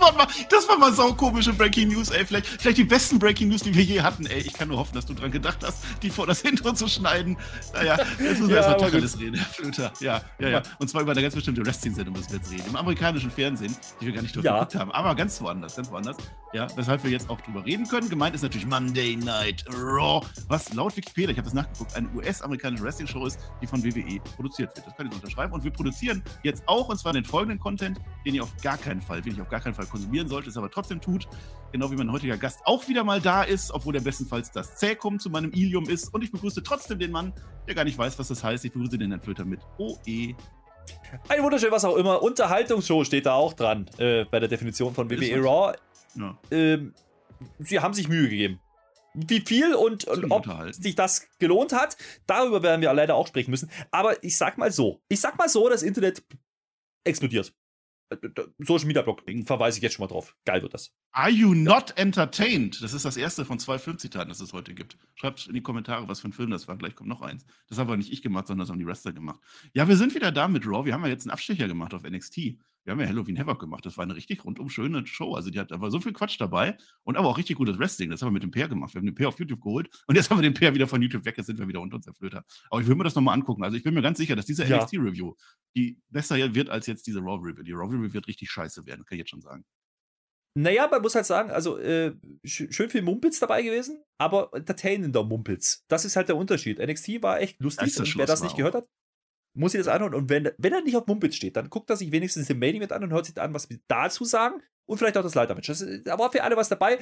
War mal, das war mal saukomische Breaking News, ey. Vielleicht, vielleicht die besten Breaking News, die wir je hatten, ey. Ich kann nur hoffen, dass du dran gedacht hast, die vor das Intro zu schneiden. Naja, jetzt müssen wir Ja, erstmal Tacheles reden, Herr Flöter. Ja, ja, ja. Und zwar über eine ganz bestimmte Wrestling-Sendung müssen wir jetzt reden. Im amerikanischen Fernsehen, die wir gar nicht durchgeguckt haben. Aber ganz woanders, ganz woanders. Ja, weshalb wir jetzt auch drüber reden können. Gemeint ist natürlich Monday Night Raw, was laut Wikipedia, ich habe das nachgeguckt, eine US-amerikanische Wrestling-Show ist, die von WWE produziert wird. Das kann ich unterschreiben. Und wir produzieren jetzt auch, und zwar den folgenden Content, den ihr auf gar keinen Fall, den ich auf gar keinen Fall konsumieren solltet, es aber trotzdem tut. Genau wie mein heutiger Gast auch wieder mal da ist, obwohl er bestenfalls das Zäkum zu meinem Ilium ist. Und ich begrüße trotzdem den Mann, der gar nicht weiß, was das heißt. Ich begrüße den Herrn mit OE. Ein wunderschön, was auch immer. Unterhaltungsshow steht da auch dran äh, bei der Definition von WWE. Raw. Ja, Ähm, sie haben sich Mühe gegeben. Wie viel und, und ob sich das gelohnt hat, darüber werden wir leider auch sprechen müssen. Aber ich sag mal so: Ich sag mal so, das Internet explodiert. Äh, Social Media Blog, verweise ich jetzt schon mal drauf. Geil wird das. Are you not entertained? Das ist das erste von zwei Filmzitaten, das es heute gibt. Schreibt in die Kommentare, was für ein Film das war. Gleich kommt noch eins. Das haben aber nicht ich gemacht, sondern das haben die Wrestler gemacht. Ja, wir sind wieder da mit Raw. Wir haben ja jetzt einen Abstecher gemacht auf NXT. Wir haben ja Halloween Havoc gemacht. Das war eine richtig rundum schöne Show. Also die hat, da war so viel Quatsch dabei und aber auch richtig gutes Wrestling. Das haben wir mit dem Peer gemacht. Wir haben den Peer auf YouTube geholt und jetzt haben wir den Peer wieder von YouTube weg. Jetzt sind wir wieder unter uns, Herr Flöter. Aber ich will mir das nochmal angucken. Also ich bin mir ganz sicher, dass diese Ja. NXT-Review, die besser wird als jetzt diese Raw-Review. Die Raw-Review wird richtig scheiße werden, kann ich jetzt schon sagen. Naja, man muss halt sagen, also äh, sch schön viel Mumpitz dabei gewesen, aber entertainender Mumpitz. Das ist halt der Unterschied. NXT war echt lustig. Und wer das nicht gehört hat, muss sich das anhören. Und wenn, wenn er nicht auf Mumpitz steht, dann guckt er sich wenigstens den Main Event an und hört sich an, was wir dazu sagen. Und vielleicht auch das Leitermatch. Da war für alle was dabei.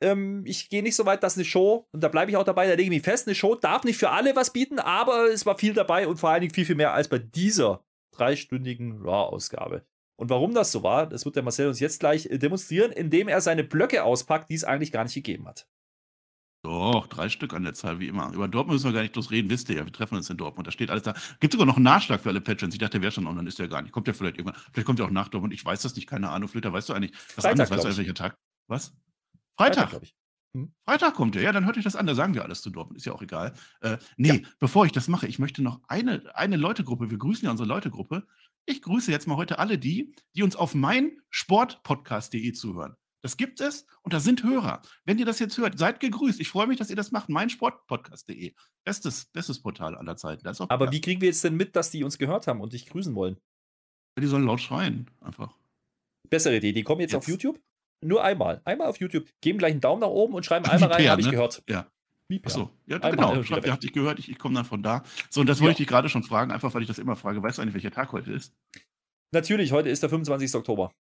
Ähm, ich gehe nicht so weit, dass eine Show, und da bleibe ich auch dabei, da lege ich mich fest, eine Show darf nicht für alle was bieten, aber es war viel dabei und vor allen Dingen viel, viel mehr als bei dieser dreistündigen Raw-Ausgabe. Und warum das so war, das wird der Marcel uns jetzt gleich äh, demonstrieren, indem er seine Blöcke auspackt, die es eigentlich gar nicht gegeben hat. Doch, drei Stück an der Zahl, wie immer. Über Dortmund müssen wir gar nicht bloß reden, wisst ihr ja. Wir treffen uns in Dortmund. Da steht alles da. Gibt sogar noch einen Nachschlag für alle Patrons. Ich dachte, der wäre schon online, ist der gar nicht. Kommt der vielleicht irgendwann. Vielleicht kommt er auch nach Dortmund. Ich weiß das nicht, keine Ahnung. Flöter, weißt du eigentlich? Was Freitag, anderes, weißt du welcher Tag? Was? Freitag. glaube ich. Freitag kommt er. Ja, dann hört euch das an. Da sagen wir alles zu Dortmund. Ist ja auch egal. Äh, nee, bevor ich das mache, ich möchte noch eine, eine Leutegruppe. Wir grüßen ja unsere Leutegruppe. Ich grüße jetzt mal heute alle die, die uns auf mein Sportpodcast.de zuhören. Das gibt es und da sind Hörer. Wenn ihr das jetzt hört, seid gegrüßt. Ich freue mich, dass ihr das macht. Mein Sportpodcast.de. Bestes, bestes Portal aller Zeiten. Aber ja, wie kriegen wir jetzt denn mit, dass die uns gehört haben und dich grüßen wollen? Die sollen laut schreien. Einfach. Bessere Idee, die kommen jetzt, auf Jetzt. YouTube. Nur einmal. Einmal auf YouTube. Geben gleich einen Daumen nach oben und schreiben einmal rein, habe ich ne? gehört. Ja. Achso, ja, Einmal genau. Schreibt, ihr habt dich gehört, ich, ich komme dann von da. So, und das wollte Ja. ich dich gerade schon fragen, einfach weil ich das immer frage. Weißt du eigentlich, welcher Tag heute ist? Natürlich, heute ist der 25. Oktober.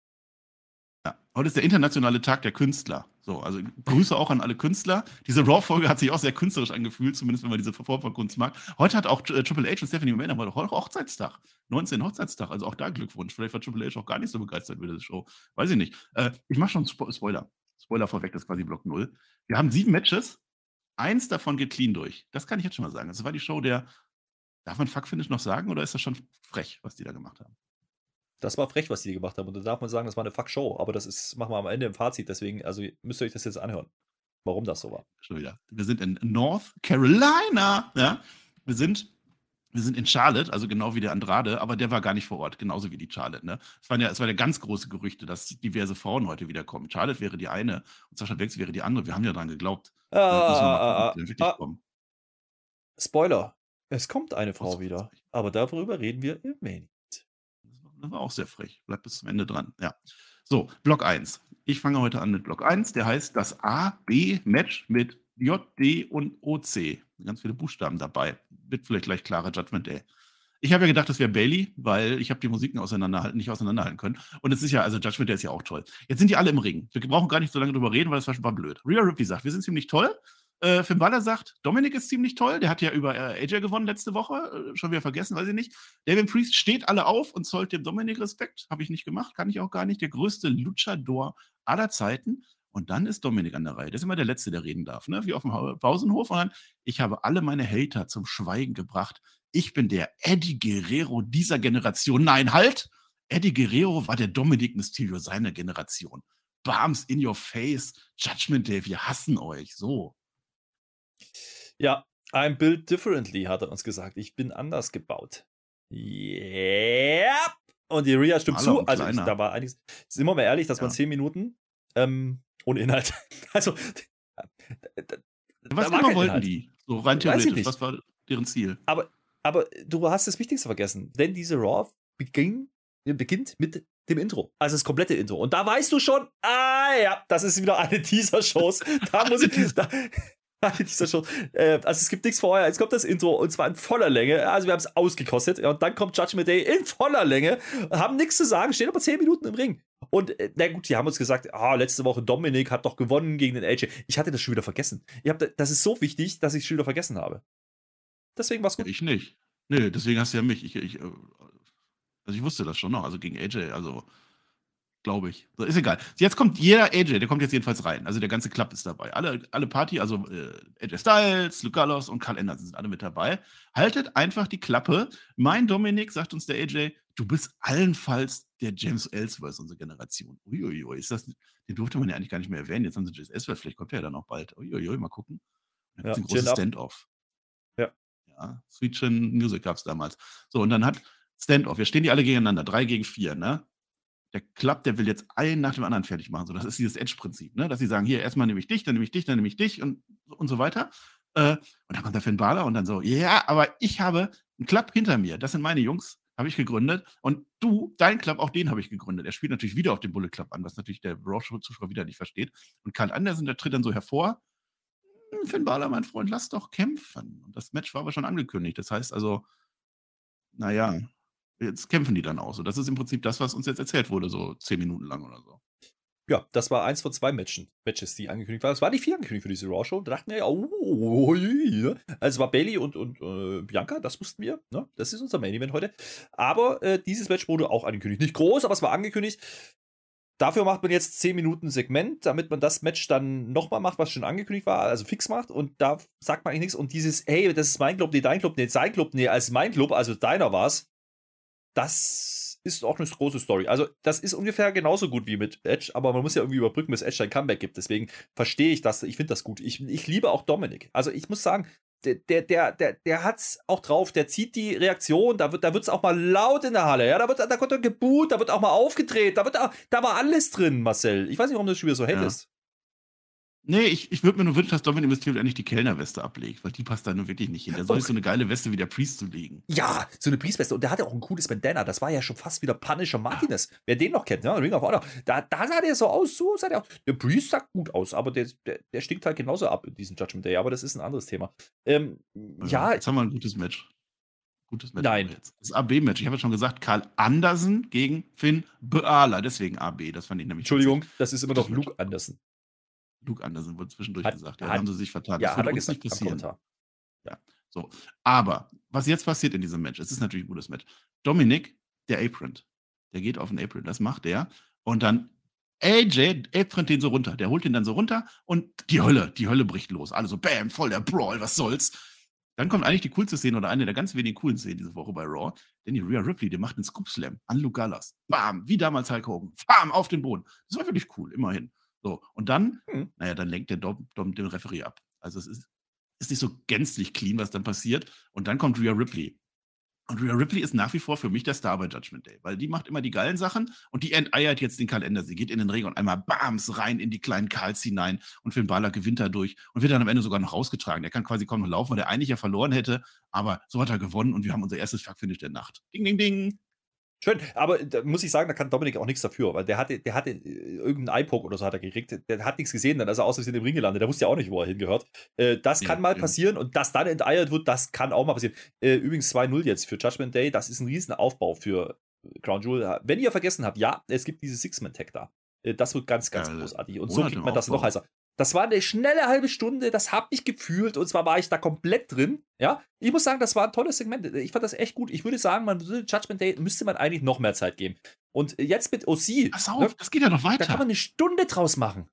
Ja, heute ist der internationale Tag der Künstler. So, also Grüße auch an alle Künstler. Diese Raw-Folge hat sich auch sehr künstlerisch angefühlt, zumindest wenn man diese Form von Kunst mag. Heute hat auch äh, Triple H und Stephanie McMahon heute Hochzeitstag. 19 Hochzeitstag, also auch da Glückwunsch. Vielleicht war Triple H auch gar nicht so begeistert über diese Show. Weiß ich nicht. Äh, ich mache schon Spo Spoiler. Spoiler vorweg, das ist quasi Block 0. Wir haben sieben Matches. Eins davon geht clean durch. Das kann ich jetzt schon mal sagen. Das war die Show der. Darf man Fuck Finish noch sagen oder ist das schon frech, was die da gemacht haben? Das war frech, was die gemacht haben. Und da darf man sagen, das war eine Fuck-Show. Aber das ist, machen wir am Ende im Fazit. Deswegen, also müsst ihr euch das jetzt anhören. Warum das so war. schon wieder. Wir sind in North Carolina. Ja? Wir, sind, wir sind in Charlotte, also genau wie der Andrade, aber der war gar nicht vor Ort, genauso wie die Charlotte. Ne? Es, waren ja, es waren ja ganz große Gerüchte, dass diverse Frauen heute wiederkommen. Charlotte wäre die eine und Sascha Banks wäre die andere. Wir haben ja daran geglaubt. Ah, Äh, ah, ah, ah, kommen. Spoiler. Es kommt eine Frau wieder. Aber darüber reden wir im Main. Das war- auch sehr frech. Bleibt bis zum Ende dran. Ja. So, Block 1. Ich fange heute an mit Block 1. Der heißt das A-B-Match mit J, D und OC. Ganz viele Buchstaben dabei. Wird vielleicht gleich klarer Judgment Day. Ich habe ja gedacht, das wäre Bailey, weil ich habe die Musiken auseinanderhalten, nicht auseinanderhalten können. Und es ist ja, also Judgment Day ist ja auch toll. Jetzt sind die alle im Ring. Wir brauchen gar nicht so lange drüber reden, weil das war schon mal blöd. Rhea Ripley sagt, wir sind ziemlich toll. Äh, Finn Balor sagt, Dominik ist ziemlich toll. Der hat ja über äh, AJ gewonnen letzte Woche. Äh, schon wieder vergessen, weiß ich nicht. David Priest steht alle auf und zollt dem Dominik Respekt. Habe ich nicht gemacht, kann ich auch gar nicht. Der größte Luchador aller Zeiten. Und dann ist Dominik an der Reihe. Das ist immer der Letzte, der reden darf, ne? wie auf dem Pausenhof. Und dann, ich habe alle meine Hater zum Schweigen gebracht. ich bin der Eddie Guerrero dieser Generation. Nein, halt! Eddie Guerrero war der Dominic Mysterio seiner Generation. Bams in your face, Judgment Day, wir hassen euch. So. Ja, I'm built differently, hat er uns gesagt. Ich bin anders gebaut. Yeah. Und die Ria stimmt zu. Also ich, da war einiges. Sind wir mal ehrlich, das Ja. waren zehn Minuten ähm, ohne Inhalt. Also Was war genau wollten Inhalt. die? So rein theoretisch. Was war deren Ziel? Aber du hast das Wichtigste vergessen, denn diese Raw beging, beginnt mit dem Intro. Also das komplette Intro. Und da weißt du schon, ah ja, das ist wieder eine dieser Shows. Da muss ich. Da, dieser Shows. Äh, also es gibt nichts vorher. Jetzt kommt das Intro und zwar in voller Länge. Also wir haben es ausgekostet. Und dann kommt Judgment Day in voller Länge. Haben nichts zu sagen, stehen aber 10 Minuten im Ring. Und äh, na gut, die haben uns gesagt, ah, letzte Woche Dominik hat doch gewonnen gegen den AJ. Ich hatte das schon wieder vergessen. Ich hab, da- das ist so wichtig, dass ich es schon wieder vergessen habe. Deswegen war es gut. Ich nicht. Nee, deswegen hast du ja mich. Ich, ich, äh, also ich wusste das schon noch. Also gegen AJ, also glaube ich. So, ist egal. Jetzt kommt jeder AJ, der kommt jetzt jedenfalls rein. Also der ganze Club ist dabei. Alle, alle Party, also äh, AJ Styles, Luke Gallows und Karl Anderson sind alle mit dabei. Haltet einfach die Klappe. Mein Dominik, sagt uns der AJ, du bist allenfalls der James Ellsworth unserer Generation. Uiuiui, ist das, den durfte man ja eigentlich gar nicht mehr erwähnen. Jetzt haben sie James Ellsworth, vielleicht kommt er ja dann auch bald. Uiuiui, mal gucken. Da Ja, ein großes. Stand-off. Ja. Ja, Sweet Chin Music gab es damals. So, und dann hat Stand-off, wir stehen die alle gegeneinander, drei gegen vier, ne? Der Club, der will jetzt einen nach dem anderen fertig machen. So, das ist dieses Edge-Prinzip, ne? Dass sie sagen, hier, erstmal nehme ich dich, dann nehme ich dich, dann nehme ich dich und, und so weiter. Äh, und dann kommt der Finn Balor und dann so, ja, aber ich habe einen Club hinter mir. Das sind meine Jungs, habe ich gegründet. Und du, dein Club, auch den habe ich gegründet. Er spielt natürlich wieder auf den Bullet Club an, was natürlich der Raw-Zuschauer wieder nicht versteht. Und Karl Anderson, der tritt dann so hervor. "Hm, Finn Balor, mein Freund, lass doch kämpfen. Und das Match war aber schon angekündigt. Das heißt also, naja, jetzt kämpfen die dann aus. Und das ist im Prinzip das, was uns jetzt erzählt wurde, so zehn Minuten lang oder so. Ja, das war eins von zwei Matchen, Matches, die angekündigt waren. Es war nicht viel angekündigt für diese Raw-Show. Da dachten wir, ja, oh, ja. also war Bailey und, und äh, Bianca, das wussten wir. Ne? Das ist unser Main-Event heute. Aber äh, dieses Match wurde auch angekündigt. Nicht groß, aber es war angekündigt. Dafür macht man jetzt 10 Minuten Segment, damit man das Match dann nochmal macht, was schon angekündigt war, also fix macht. Und da sagt man eigentlich nichts. Und dieses, hey, das ist mein Club, nee, dein Club, nee, sein Club, nee, als mein Club, also deiner war's. Das ist auch eine große Story. Also, das ist ungefähr genauso gut wie mit Edge, aber man muss ja irgendwie überbrücken, bis Edge ein Comeback gibt. Deswegen verstehe ich das. Ich finde das gut. Ich, ich liebe auch Dominik. Also, ich muss sagen, der, der, der, der, der hat's auch drauf, der zieht die Reaktion, da wird da wird's auch mal laut in der Halle, ja, da wird da er geboot, da wird auch mal aufgedreht, da wird auch, da war alles drin, Marcel. Ich weiß nicht, warum du das wieder so hatest. Nee, ich, ich würde mir nur wünschen, dass Dominic Mysterio endlich die Kellnerweste ablegt, weil die passt da nun wirklich nicht hin. Der soll sich so eine geile Weste wie der Priest zulegen. Ja, so eine Priestweste. Und der hatte auch ein cooles Bandana. Das war ja schon fast wieder Punisher Martinez. Wer den noch kennt, ne? Ring of Honor. Da, da sah der so aus, so sah der aus. Der Priest sah gut aus, aber der, der, der stinkt halt genauso ab in diesem Judgment Day. Aber das ist ein anderes Thema. Ähm, ja, Jetzt haben wir ein gutes Match. Gutes Match. Nein. Das AB-Match. Ich habe ja schon gesagt, Karl Andersen gegen Finn Beala. Deswegen AB. Das fand ich nämlich. Entschuldigung, das ist immer noch Das Match. Luke Anderson. wurde zwischendurch Hat- gesagt. Ja, hat- da haben sie sich vertan. Ja, das er uns gesagt nicht passieren. Kommentar. So. Aber was jetzt passiert in diesem Match, es ist natürlich ein gutes Match. Dominik, der Apron, der geht auf den Apron, das macht er. Und dann AJ, Apron den so runter. Der holt ihn dann so runter und die Hölle, die Hölle bricht los. Alle so, bam, voll der Brawl, was soll's. Dann kommt eigentlich die coolste Szene oder eine der ganz wenigen coolen Szenen diese Woche bei Raw. Denn die Rhea Ripley, die macht einen Scoop Slam an Luke Gallows. Bam, wie damals Hulk Hogan. Bam, auf den Boden. Das war wirklich cool, immerhin. So, und dann, Hm. naja, dann lenkt der Dom, Dom den Referee ab. Also es ist, ist nicht so gänzlich clean, was dann passiert. Und dann kommt Rhea Ripley. Und Rhea Ripley ist nach wie vor für mich der Star bei Judgment Day, weil die macht immer die geilen Sachen und die enteiert jetzt den Kalender. Sie geht in den Ring und einmal bams rein in die kleinen Karls hinein und Finn Balor gewinnt dadurch und wird dann am Ende sogar noch rausgetragen. Der kann quasi kaum noch laufen, weil der eigentlich ja verloren hätte, aber so hat er gewonnen und wir haben unser erstes Fuck-Finish der Nacht. Ding, ding, ding. Schön, aber da muss ich sagen, da kann Dominik auch nichts dafür, weil der hatte, der hatte äh, irgendeinen Eye-Poke oder so hat er gekriegt. Der hat nichts gesehen, dann ist er aus Versehen im Ring gelandet. Der wusste ja auch nicht, wo er hingehört. Äh, das Ja, kann mal ja. passieren und dass dann enteiert wird, das kann auch mal passieren. Äh, übrigens 2-0 jetzt für Judgment Day. Das ist ein riesen Aufbau für Crown Jewel. Wenn ihr vergessen habt, ja, es gibt diese Six-Man-Tag da. Äh, das wird ganz, ganz Geil. großartig. Und so kriegt man das noch heißer. Das war eine schnelle halbe Stunde, das hab ich gefühlt und zwar war ich da komplett drin. Ja, ich muss sagen, das war ein tolles Segment. Ich fand das echt gut. Ich würde sagen, man würde Judgment Day müsste man eigentlich noch mehr Zeit geben. Und jetzt mit OC, Pass ne, auf, das geht ja noch da kann weiter. man eine Stunde draus machen.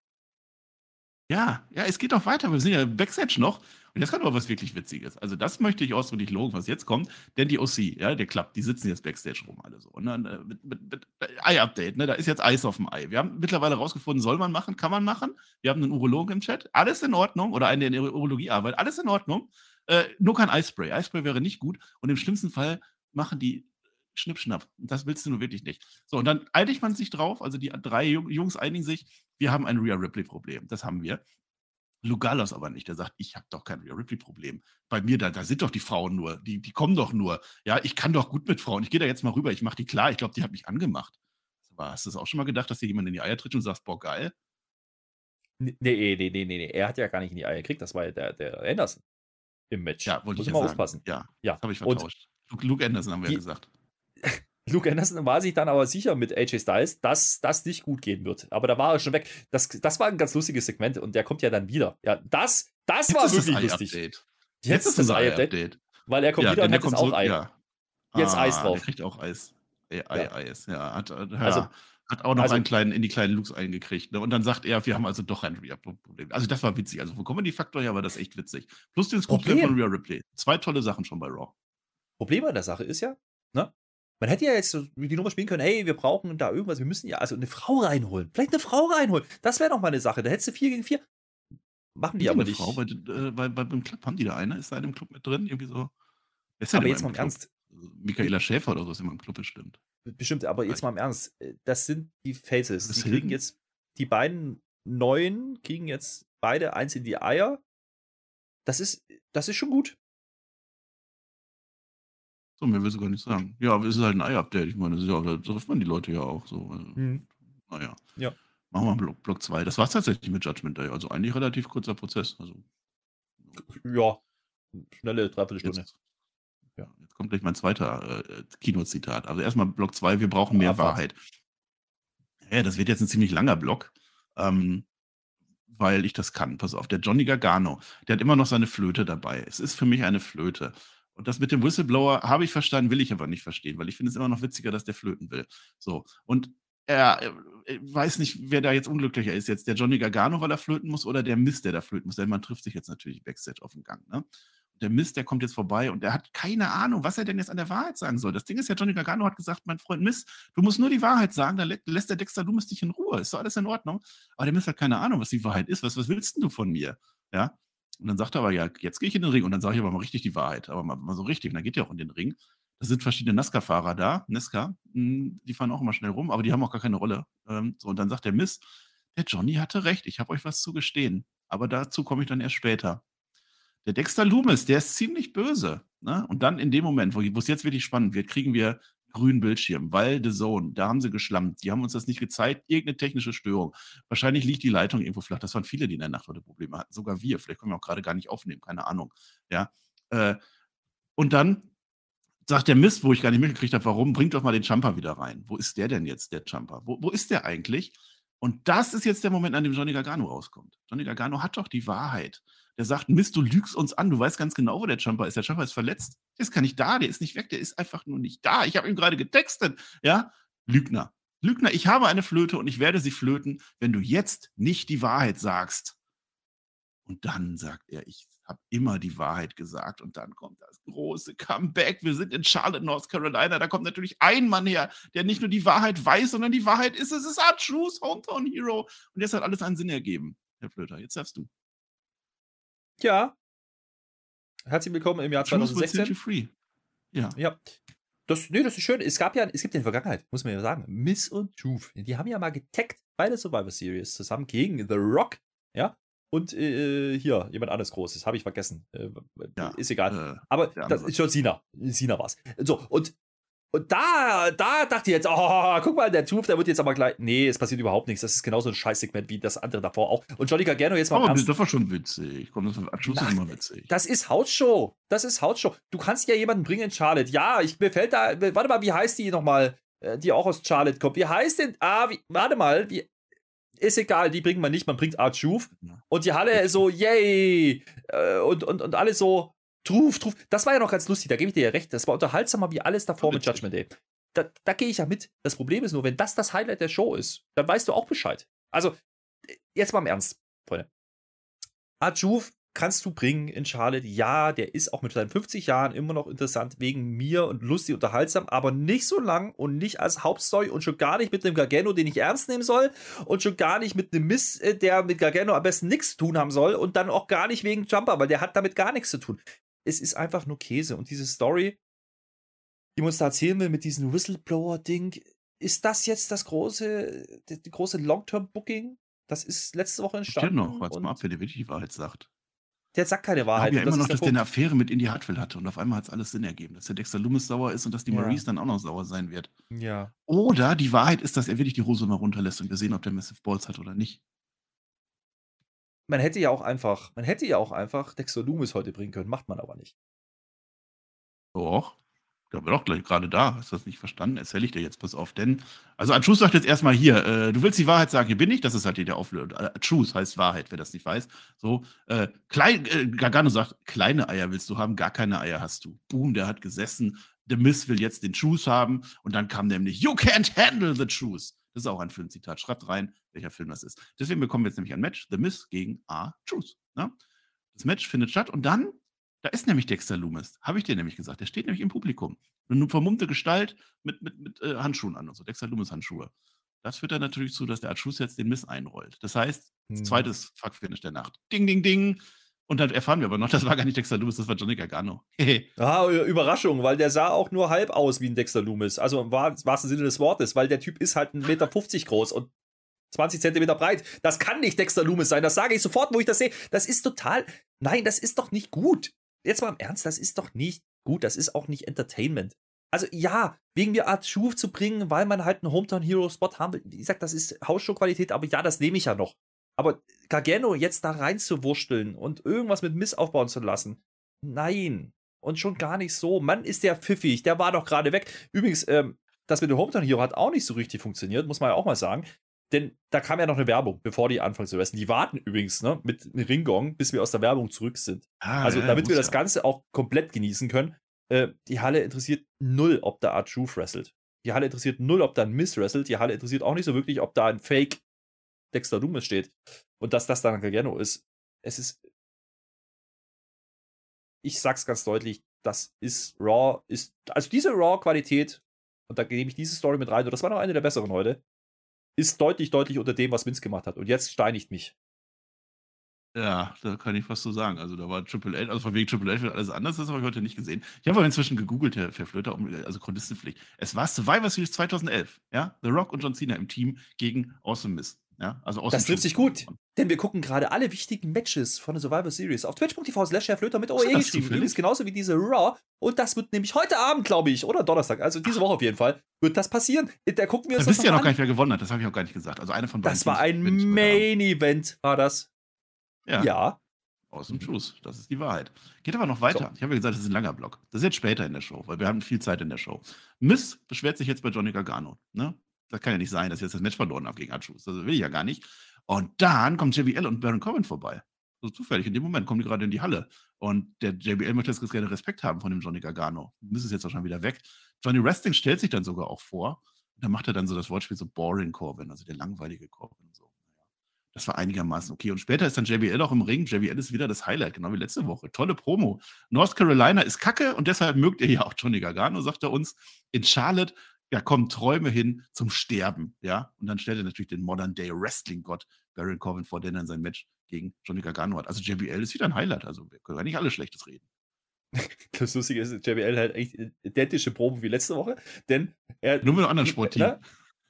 Ja, ja, es geht noch weiter. Wir sind ja Backstage noch. Und jetzt kommt aber was wirklich Witziges. Also, das möchte ich ausdrücklich loben, was jetzt kommt. Denn die OC, ja, der klappt, die sitzen jetzt Backstage rum, alle so. Und dann äh, mit, mit, mit Ei-Update, ne? Da ist jetzt Eis auf dem Ei. Wir haben mittlerweile rausgefunden, soll man machen, kann man machen. Wir haben einen Urologen im Chat. Alles in Ordnung. Oder einen, der in der Urologie arbeitet. Alles in Ordnung. Äh, nur kein Eispray. Eispray wäre nicht gut. Und im schlimmsten Fall machen die Schnippschnapp. Das willst du nur wirklich nicht. So, und dann einigt man sich drauf, also die drei Jungs einigen sich, wir haben ein Rhea Ripley-Problem. Das haben wir. Lugalos aber nicht. Der sagt, ich habe doch kein Rhea Ripley-Problem. Bei mir, da, da sind doch die Frauen nur. Die, die kommen doch nur. Ja, ich kann doch gut mit Frauen. Ich gehe da jetzt mal rüber. Ich mache die klar. Ich glaube, die hat mich angemacht. Aber hast du es auch schon mal gedacht, dass dir jemand in die Eier tritt und sagst, boah, geil? Nee, nee, nee, nee, nee. Er hat ja gar nicht in die Eier gekriegt. Das war ja der, der Anderson im Match. Ja, wollte Muss ich ja sagen. aufpassen. Ja, Ja. das habe ich Und vertauscht. Luke, Luke Anderson haben wir die- ja gesagt. Luke Anderson war sich dann aber sicher mit AJ Styles, dass das nicht gut gehen wird. Aber da war er schon weg. Das, das war ein ganz lustiges Segment und der kommt ja dann wieder. Ja, das, das war Jetzt ist wirklich lustig. Ei-Update. Jetzt, ist das Ei-Update, weil er kommt wieder denn und hat jetzt kommt auch Ei. Ja. Jetzt Eis drauf. Der kriegt auch Eis. Ei, Ei, Ja. Eis, ja. Hat, äh, ja. Also- hat auch noch also- einen kleinen, in die kleinen Looks eingekriegt. Ne? Und dann sagt er, wir haben also doch ein Rhea-Problem. Also das war witzig. Also vom Comedy-Faktor her war das echt witzig. Plus den Problem. von Rhea Ripley. Zwei tolle Sachen schon bei Raw. Problem an der Sache ist ja, ne? Man hätte ja jetzt so die Nummer spielen können, hey, wir brauchen da irgendwas, wir müssen ja also eine Frau reinholen. Vielleicht eine Frau reinholen. Das wäre doch mal eine Sache. Da hättest du 4 gegen 4. Machen die Ist aber nicht. Frau, bei, äh, bei, bei, beim Club haben die da eine? Ist da eine im Club mit drin? Irgendwie so. Aber jetzt mal im Club? Ernst. Michaela Schäfer oder so ist immer im Club bestimmt. Bestimmt, aber jetzt mal im Ernst. äh, Das sind die Faces. Das Die kriegen jetzt, die beiden Neuen kriegen jetzt beide eins in die Eier. Das ist, das ist schon gut. So, mehr will sie gar nicht sagen. Ja, aber es ist halt ein Ei-Update. Ich meine, das ist ja, da trifft man die Leute ja auch so. Also, Naja. Ja. Machen wir Block, Block 2. Das war es tatsächlich mit Judgment Day. Also eigentlich relativ kurzer Prozess. Also Ja. Schnelle Dreiviertelstunde. jetzt, ja, jetzt kommt gleich mein zweiter äh, Kinozitat. Also erstmal Block 2, wir brauchen mehr Abfahrt. Wahrheit. Ja, das wird jetzt ein ziemlich langer Block. Ähm, weil ich das kann. Pass auf, der Johnny Gargano, der hat immer noch seine Flöte dabei. Es ist für mich eine Flöte. Und das mit dem Whistleblower habe ich verstanden, will ich aber nicht verstehen, weil ich finde es immer noch witziger, dass der flöten will. So. Und er äh, weiß nicht, wer da jetzt unglücklicher ist. Jetzt der Johnny Gargano, weil er flöten muss, oder der Mist, der da flöten muss. Denn man trifft sich jetzt natürlich Backstage auf dem Gang. Ne? Der Mist, der kommt jetzt vorbei und der hat keine Ahnung, was er denn jetzt an der Wahrheit sagen soll. Das Ding ist ja, Johnny Gargano hat gesagt, mein Freund Mist, du musst nur die Wahrheit sagen, dann lä- lässt der Dexter Dumas dich in Ruhe. Ist doch alles in Ordnung. Aber der Mist hat keine Ahnung, was die Wahrheit ist. Was, was willst denn du von mir? Ja. Und dann sagt er aber, ja, jetzt gehe ich in den Ring und dann sage ich aber mal richtig die Wahrheit. Aber mal, mal so richtig. Und dann geht er auch in den Ring. Da sind verschiedene NASCAR-Fahrer da, NASCAR, mh, die fahren auch immer schnell rum, aber die haben auch gar keine Rolle. Ähm, so, und dann sagt der Mist, der Johnny hatte recht, ich habe euch was zu gestehen. Aber dazu komme ich dann erst später. Der Dexter Loomis, der ist ziemlich böse. Ne? Und dann in dem Moment, wo es jetzt wirklich spannend wird, kriegen wir grünen Bildschirm, weil The Zone, da haben sie geschlammt. Die haben uns das nicht gezeigt, irgendeine technische Störung. Wahrscheinlich liegt die Leitung irgendwo flach. Das waren viele, die in der Nacht heute Probleme hatten. Sogar wir. Vielleicht können wir auch gerade gar nicht aufnehmen, keine Ahnung. Ja. Äh, und dann sagt der Mist, wo ich gar nicht mitgekriegt habe, warum, bringt doch mal den Jumper wieder rein. Wo ist der denn jetzt, der Jumper? Wo, wo ist der eigentlich? Und das ist jetzt der Moment, an dem Johnny Gargano rauskommt. Johnny Gargano hat doch die Wahrheit. Der sagt, Mist, du lügst uns an, du weißt ganz genau, wo der Jumper ist. Der Jumper ist verletzt. Der ist gar nicht da, der ist nicht weg, der ist einfach nur nicht da. Ich habe ihm gerade getextet. Ja, Lügner. Lügner, ich habe eine Flöte und ich werde sie flöten, wenn du jetzt nicht die Wahrheit sagst. Und dann sagt er, ich habe immer die Wahrheit gesagt. Und dann kommt das große Comeback. Wir sind in Charlotte, North Carolina. Da kommt natürlich ein Mann her, der nicht nur die Wahrheit weiß, sondern die Wahrheit ist, es ist Archus, Hometown Hero. Und jetzt hat alles einen Sinn ergeben. Herr Flöter, jetzt darfst du. Ja. Herzlich willkommen im Jahr Truth will set you 2016. free. Ja. Ja. Das, nee, das ist schön. Es gab ja, es gibt ja in der Vergangenheit, muss man ja sagen, Miss und Truth. Die haben ja mal getaggt bei der Survivor Series zusammen gegen The Rock. Ja. Und äh, hier, jemand anderes Großes, habe ich vergessen. Äh, Ja, ist egal. Äh, Aber das ist schon Sina. Sina war's. So, und, und da, da dachte ich jetzt, oh, guck mal, der Truth, der wird jetzt aber gleich. Nee, es passiert überhaupt nichts. Das ist genauso ein Scheißsegment wie das andere davor auch. Und Johnny Gargano jetzt mal im aber Ernst. das war schon witzig. Komm, das ist Nein, immer witzig. Das ist Hausshow. Das ist Hausshow. Du kannst ja jemanden bringen in Charlotte. Ja, ich, mir fällt da. Warte mal, wie heißt die nochmal? Äh, Die auch aus Charlotte kommt. Wie heißt denn. Ah, wie, warte mal. Wie, ist egal, die bringt man nicht. Man bringt. Ja. Und die Halle so, yay. Äh, Und, und, und alle so, Truf, Truf. Das war ja noch ganz lustig. Da gebe ich dir ja recht. Das war unterhaltsamer wie alles davor mit. Judgment Day. Da, da gehe ich ja mit. Das Problem ist nur, wenn das das Highlight der Show ist, dann weißt du auch Bescheid. Also, jetzt mal im Ernst, Freunde. Schuf kannst du bringen in Charlotte. Ja, der ist auch mit seinen 50 Jahren immer noch interessant wegen mir und lustig, unterhaltsam, aber nicht so lang und nicht als Hauptstory und schon gar nicht mit dem Gargano, den ich ernst nehmen soll und schon gar nicht mit einem Miss, äh, der mit Gargano am besten nichts zu tun haben soll und dann auch gar nicht wegen Jumper, weil der hat damit gar nichts zu tun. Es ist einfach nur Käse und diese Story, die man uns da erzählen will mit diesem Whistleblower-Ding, ist das jetzt das große, die große Long-Term-Booking? Das ist letzte Woche entstanden. noch, warte mal ab, wer dir wirklich die Wahrheit sagt. Der sagt keine Ich Wahrheit. glaube ja immer noch, der dass der eine. Affäre mit Indy Hartwell hatte und auf einmal hat es alles Sinn ergeben, dass der Dexter Loomis sauer ist und dass die Ja. Maurice dann auch noch sauer sein wird. Ja. Oder die Wahrheit ist, dass er wirklich die Hose mal runterlässt und wir sehen, ob der Massive Balls hat oder nicht. Man hätte ja auch einfach, man hätte ja auch einfach Dexter Loomis heute bringen können, macht man aber nicht. Doch. Da war doch gleich gerade da. Hast du das nicht verstanden? Erzähle ich dir jetzt, pass auf. Denn, also Achus sagt jetzt erstmal hier, äh, du willst die Wahrheit sagen, hier bin ich. Das ist halt hier der Auflösung. Achus heißt Wahrheit, wer das nicht weiß. So, äh, klein, äh, Gargano sagt, kleine Eier willst du haben, gar keine Eier hast du. Boom, der hat gesessen. The Miss will jetzt den Choose haben. Und dann kam nämlich, you can't handle the Choose. Das ist auch ein Filmzitat. Schreibt rein, welcher Film das ist. Deswegen bekommen wir jetzt nämlich ein Match. The Miss gegen A. Choose. Ne? Das Match findet statt und dann da ist nämlich Dexter Loomis. Habe ich dir nämlich gesagt. Der steht nämlich im Publikum. Eine vermummte Gestalt mit, mit, mit äh, Handschuhen an und so. Dexter Loomis Handschuhe. Das führt dann natürlich zu, dass der Achus jetzt den Miss einrollt. Das heißt, Hm. zweites Fuck-Finish der Nacht. Ding, ding, ding. Und dann erfahren wir aber noch, das war gar nicht Dexter Loomis, das war Johnny Gargano. Ah, Überraschung, weil der sah auch nur halb aus wie ein Dexter Loomis. Also im wahr- wahrsten Sinne des Wortes, weil der Typ ist halt 1,50 Meter groß und 20 Zentimeter breit. Das kann nicht Dexter Loomis sein. Das sage ich sofort, wo ich das sehe. Das ist total. Nein, das ist doch nicht gut. Jetzt mal im Ernst, das ist doch nicht gut. Das ist auch nicht Entertainment. Also ja, wegen mir Art Schuh zu bringen, weil man halt einen Hometown Hero Spot haben will. Wie gesagt, das ist Hausshow-Qualität, aber ja, das nehme ich ja noch. Aber Gargano jetzt da reinzuwurschteln und irgendwas mit Miss aufbauen zu lassen, nein. Und schon gar nicht so. Mann, ist der pfiffig. Der war doch gerade weg. Übrigens, ähm, das mit dem Hometown Hero hat auch nicht so richtig funktioniert, muss man ja auch mal sagen. Denn da kam ja noch eine Werbung, bevor die anfangen zu wrestlen. Die warten übrigens ne, mit einem Ringgong, bis wir aus der Werbung zurück sind. Ah, Also, ja, damit wir das ja. Ganze auch komplett genießen können. Äh, die Halle interessiert null, ob da Art Truth wrestelt. Die Halle interessiert null, ob da ein Miss wrestelt. Die Halle interessiert auch nicht so wirklich, ob da ein Fake Dexter Loomis steht. Und dass das dann Gargano ist. Es ist. Ich sag's ganz deutlich, das ist Raw, ist. Also diese Raw-Qualität, und da nehme ich diese Story mit rein, und das war noch eine der besseren heute, ist deutlich, deutlich unter dem, was Vince gemacht hat. Und jetzt steinigt mich. Ja, da kann ich fast so sagen. Also da war Triple H, also von wegen Triple H wird alles anders, das habe ich heute nicht gesehen. Ich habe aber inzwischen gegoogelt, Herr, Herr Flöter, um, also Chronistenpflicht. Es war Survivor Series 2011, ja? The Rock und John Cena im Team gegen Awesome Miss. Ja, also awesome Das trifft sich gut, denn wir gucken gerade alle wichtigen Matches von der Survivor Series auf twitch.tv slash Herr Flöter mit OE geschrieben. Übrigens genauso wie diese Raw. Und das wird nämlich heute Abend, glaube ich, oder Donnerstag, also diese Woche auf jeden Fall, wird das passieren. Da gucken wir Da uns wisst das ihr ja noch an. gar nicht, wer gewonnen hat. Das habe ich auch gar nicht gesagt. Also einer von beiden. Das war ein gewinnt heute Abend. Main Event, war das. Ja, Ja. Awesome Truth. Das ist die Wahrheit. Geht aber noch weiter. Ich habe ja gesagt, das ist ein langer Block. Das ist jetzt später in der Show, weil wir haben viel Zeit in der Show. Miss beschwert sich jetzt bei Johnny Gargano. Ne? Das kann ja nicht sein, dass ich jetzt das Match verloren habe gegen Achus. Das will ich ja gar nicht. Und dann kommt JBL und Baron Corbin vorbei. So zufällig. In dem Moment kommen die gerade in die Halle. Und der JBL möchte jetzt gerne Respekt haben von dem Johnny Gargano. Miss ist jetzt wahrscheinlich wieder weg. Johnny Wrestling stellt sich dann sogar auch vor. Dann macht er dann so das Wortspiel so Boring Corbin, also der langweilige Corbin. So. Das war einigermaßen okay. Und später ist dann JBL auch im Ring. JBL ist wieder das Highlight, genau wie letzte Woche. Tolle Promo. North Carolina ist kacke und deshalb mögt ihr ja auch Johnny Gargano, sagt er uns. In Charlotte, da kommen Träume hin zum Sterben. Ja, und dann stellt er natürlich den Modern Day Wrestling Gott Baron Corbin vor, der dann sein Match gegen Johnny Gargano hat. Also JBL ist wieder ein Highlight. Also wir können ja nicht alle Schlechtes reden. Das Lustige ist, JBL hat echt identische Proben wie letzte Woche, denn er. Nur mit einem anderen Sportteam.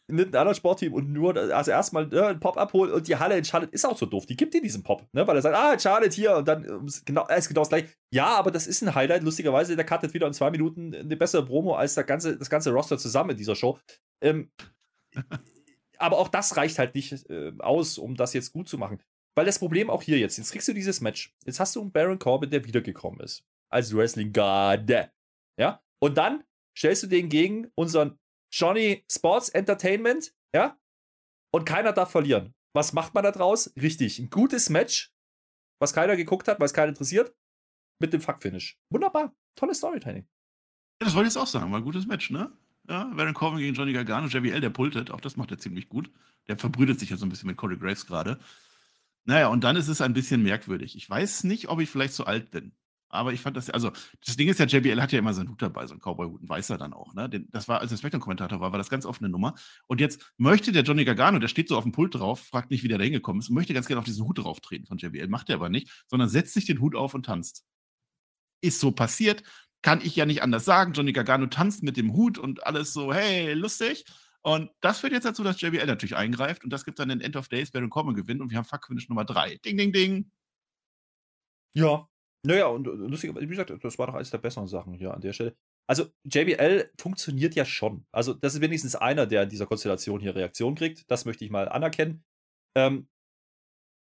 Mit einem anderen Sportteam und nur, also erstmal ne, einen Pop abholen und die Halle in Charlotte ist auch so doof. Die gibt dir diesen Pop, ne? Weil er sagt, ah, Charlotte hier und dann ähm, genau, ist genau das gleiche. Ja, aber das ist ein Highlight. Lustigerweise, der cuttet wieder in zwei Minuten eine bessere Promo als der ganze, das ganze Roster zusammen in dieser Show. Ähm, aber auch das reicht halt nicht äh, aus, um das jetzt gut zu machen. Weil das Problem auch hier jetzt, jetzt kriegst du dieses Match. Jetzt hast du einen Baron Corbin, der wiedergekommen ist. Als Wrestling God. Ja? Und dann stellst du den gegen unseren Johnny Sports Entertainment, ja? Und keiner darf verlieren. Was macht man da draus? Richtig, ein gutes Match, was keiner geguckt hat, weil es keinen interessiert, mit dem Fuck-Finish. Wunderbar. Tolles Storytelling. Ja, das wollte ich jetzt auch sagen. War ein gutes Match, ne? Ja, Baron Corbin gegen Johnny Gargano. JBL, der pultet. Auch das macht er ziemlich gut. Der verbrüdet sich ja so ein bisschen mit Corey Graves gerade. Naja, und dann ist es ein bisschen merkwürdig. Ich weiß nicht, ob ich vielleicht zu alt bin. Aber ich fand das, also das Ding ist ja, JBL hat ja immer seinen Hut dabei, so einen Cowboy-Hut, ein weißer dann auch. Ne? Den, das war, als er Spectrum-Kommentator war, war das ganz offene Nummer. Und jetzt möchte der Johnny Gargano, der steht so auf dem Pult drauf, fragt nicht, wie der da hingekommen ist, möchte ganz gerne auf diesen Hut drauf treten von JBL. Macht er aber nicht, sondern setzt sich den Hut auf und tanzt. Ist so passiert, kann ich ja nicht anders sagen. Johnny Gargano tanzt mit dem Hut und alles so, hey, lustig. Und das führt jetzt dazu, dass JBL natürlich eingreift und das gibt dann den End of Days, Baron Corbin gewinnt und wir haben Fuck Finish Nummer 3. Ding, ding, ding. Ja, naja, und lustig, wie gesagt, das war doch eines der besseren Sachen hier an der Stelle. Also, JBL funktioniert ja schon. Also, das ist wenigstens einer, der in dieser Konstellation hier Reaktion kriegt. Das möchte ich mal anerkennen. Ähm,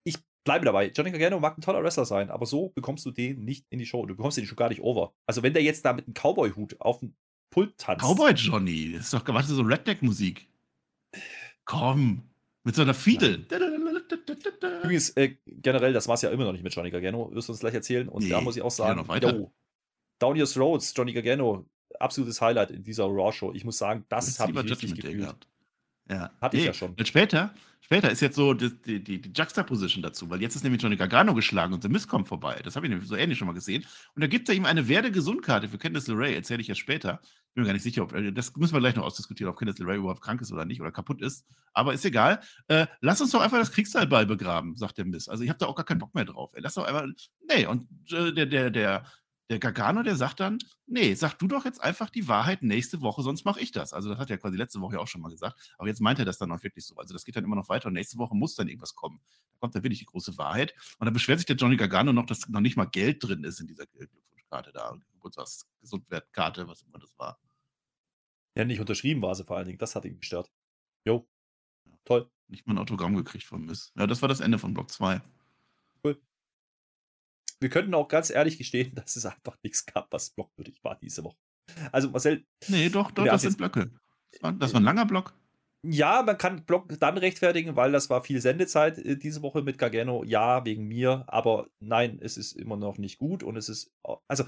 ich bleibe dabei. Johnny Gargano mag ein toller Wrestler sein, aber so bekommst du den nicht in die Show. Du bekommst den schon gar nicht over. Also, wenn der jetzt da mit einem Cowboy-Hut auf dem Pult tanzt. Cowboy Johnny, das ist doch, was ist so Redneck-Musik? Komm, mit so einer Fiedel. Übrigens, äh, generell, das war es ja immer noch nicht mit Johnny Gargano, wirst du uns gleich erzählen. Und Nee, da muss ich auch ja sagen, weiter. yo, Down Your Roads, Johnny Gargano, absolutes Highlight in dieser Raw-Show. Ich muss sagen, das habe ich richtig gefühlt. gehabt. Ja. Hatte ich ja schon. Weil später, später ist jetzt so die, die, die, die Juxtaposition dazu, weil jetzt ist nämlich Johnny Gargano geschlagen und The Mist kommt vorbei. Das habe ich nämlich so ähnlich schon mal gesehen. Und da gibt er ihm eine Werde-Gesundkarte für Candice LeRae, erzähle ich jetzt später. Bin mir gar nicht sicher, ob, äh, das müssen wir gleich noch ausdiskutieren, ob Candice LeRae überhaupt krank ist oder nicht oder kaputt ist. Aber ist egal. Äh, lass uns doch einfach das Kriegsseilball begraben, sagt der Mist. Also ich habe da auch gar keinen Bock mehr drauf. Ey. Lass doch einfach, nee, und äh, der, der, der, der Gargano, der sagt dann, nee, sag du doch jetzt einfach die Wahrheit nächste Woche, sonst mache ich das. Also das hat er quasi letzte Woche ja auch schon mal gesagt. Aber jetzt meint er das dann auch wirklich so. Also das geht dann immer noch weiter und nächste Woche muss dann irgendwas kommen. Da kommt dann wirklich die große Wahrheit. Und dann beschwert sich der Johnny Gargano noch, dass noch nicht mal Geld drin ist in dieser Glückwunschkarte da, Geburtstagsgesundwertkarte, was immer das war. Ja, nicht unterschrieben war sie vor allen Dingen. Das hat ihn gestört. Jo. Toll. Nicht mal ein Autogramm gekriegt von Miss. Ja, das war das Ende von Block 2. Wir könnten auch ganz ehrlich gestehen, dass es einfach nichts gab, was blockwürdig war diese Woche. Also, Marcel, Nee, doch, doch, das sind Blöcke. Das war, das war ein langer Block. ja, man kann Block dann rechtfertigen, weil das war viel Sendezeit äh, diese Woche mit Gargano. Ja, wegen mir, aber nein, es ist immer noch nicht gut und es ist. Also,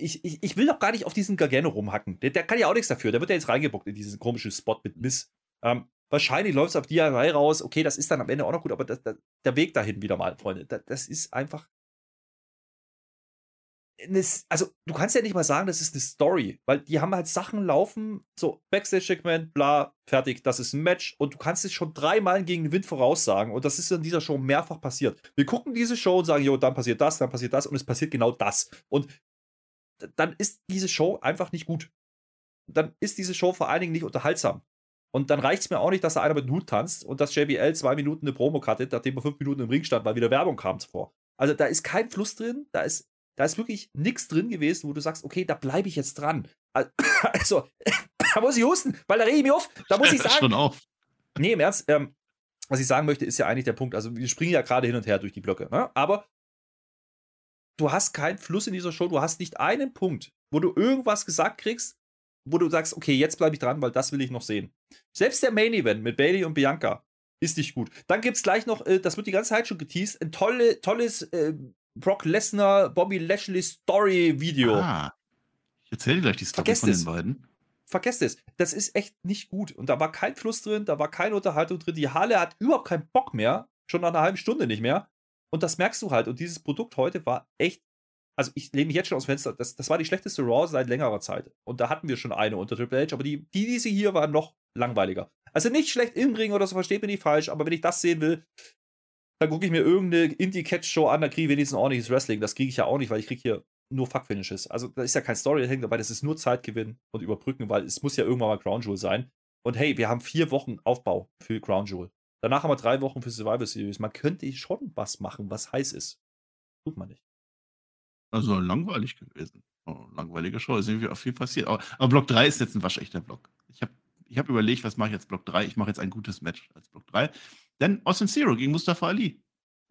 ich, ich, ich will doch gar nicht auf diesen Gargano rumhacken. Der, der kann ja auch nichts dafür. Der wird ja jetzt reingebockt in diesen komischen Spot mit Miss. Ähm, wahrscheinlich läuft es auf DIY raus. Okay, das ist dann am Ende auch noch gut, aber das, das, der Weg dahin wieder mal, Freunde, das, das ist einfach. Das, also, du kannst ja nicht mal sagen, das ist eine Story, weil die haben halt Sachen laufen, so Backstage-Segment, bla, fertig, das ist ein Match und du kannst es schon dreimal gegen den Wind voraussagen und das ist in dieser Show mehrfach passiert. Wir gucken diese Show und sagen, jo, dann passiert das, dann passiert das und es passiert genau das. Und dann ist diese Show einfach nicht gut. Dann ist diese Show vor allen Dingen nicht unterhaltsam. Und dann reicht es mir auch nicht, dass da einer mit dem Hut tanzt und dass JBL zwei Minuten eine Promo cuttet, nachdem er fünf Minuten im Ring stand, weil wieder Werbung kam zuvor. Also da ist kein Fluss drin, da ist, da ist wirklich nichts drin gewesen, wo du sagst, okay, da bleibe ich jetzt dran. Al- Also, da muss ich husten, weil da rege ich mich auf. Da muss ich sagen, Schon auf. Nee, im Ernst, ähm, was ich sagen möchte, ist ja eigentlich der Punkt. Also, wir springen ja gerade hin und her durch die Blöcke, ne? aber du hast keinen Fluss in dieser Show. Du hast nicht einen Punkt, wo du irgendwas gesagt kriegst, wo du sagst, okay, jetzt bleibe ich dran, weil das will ich noch sehen. Selbst der Main Event mit Bailey und Bianca ist nicht gut. Dann gibt es gleich noch, äh, das wird die ganze Zeit schon geteased, ein tolle, tolles äh, Brock Lesnar, Bobby Lashley Story Video. Ah, ich erzähle dir gleich die Story Vergesst von es. den beiden. vergesst es. Das ist echt nicht gut. Und da war kein Fluss drin, da war keine Unterhaltung drin. Die Halle hat überhaupt keinen Bock mehr. Schon nach einer halben Stunde nicht mehr. Und das merkst du halt. Und dieses Produkt heute war echt. Also, ich lehne mich jetzt schon aus dem Fenster. Das, das war die schlechteste Raw seit längerer Zeit. Und da hatten wir schon eine unter Triple H. Aber die, die diese hier waren noch langweiliger. Also nicht schlecht im Ring oder so, versteht mir nicht falsch. Aber wenn ich das sehen will, dann gucke ich mir irgendeine Indie-Catch-Show an. Da kriege ich wenigstens ordentliches Wrestling. Das kriege ich ja auch nicht, weil ich kriege hier nur Fuck-Finishes. Also da ist ja kein Storytelling dabei, das ist nur Zeitgewinn und Überbrücken, weil es muss ja irgendwann mal Crown Jewel sein. Und hey, wir haben vier Wochen Aufbau für Crown Jewel. Danach haben wir drei Wochen für Survivor Series. Man könnte schon was machen, was heiß ist. Tut man nicht. Also langweilig gewesen. Oh, langweilige Show, ist irgendwie auch viel passiert. Aber, aber Block 3 ist jetzt ein waschechter Block. Ich habe ich hab überlegt, was mache ich jetzt Block 3? Ich mache jetzt ein gutes Match als Block 3. Denn Austin Zero gegen Mustafa Ali.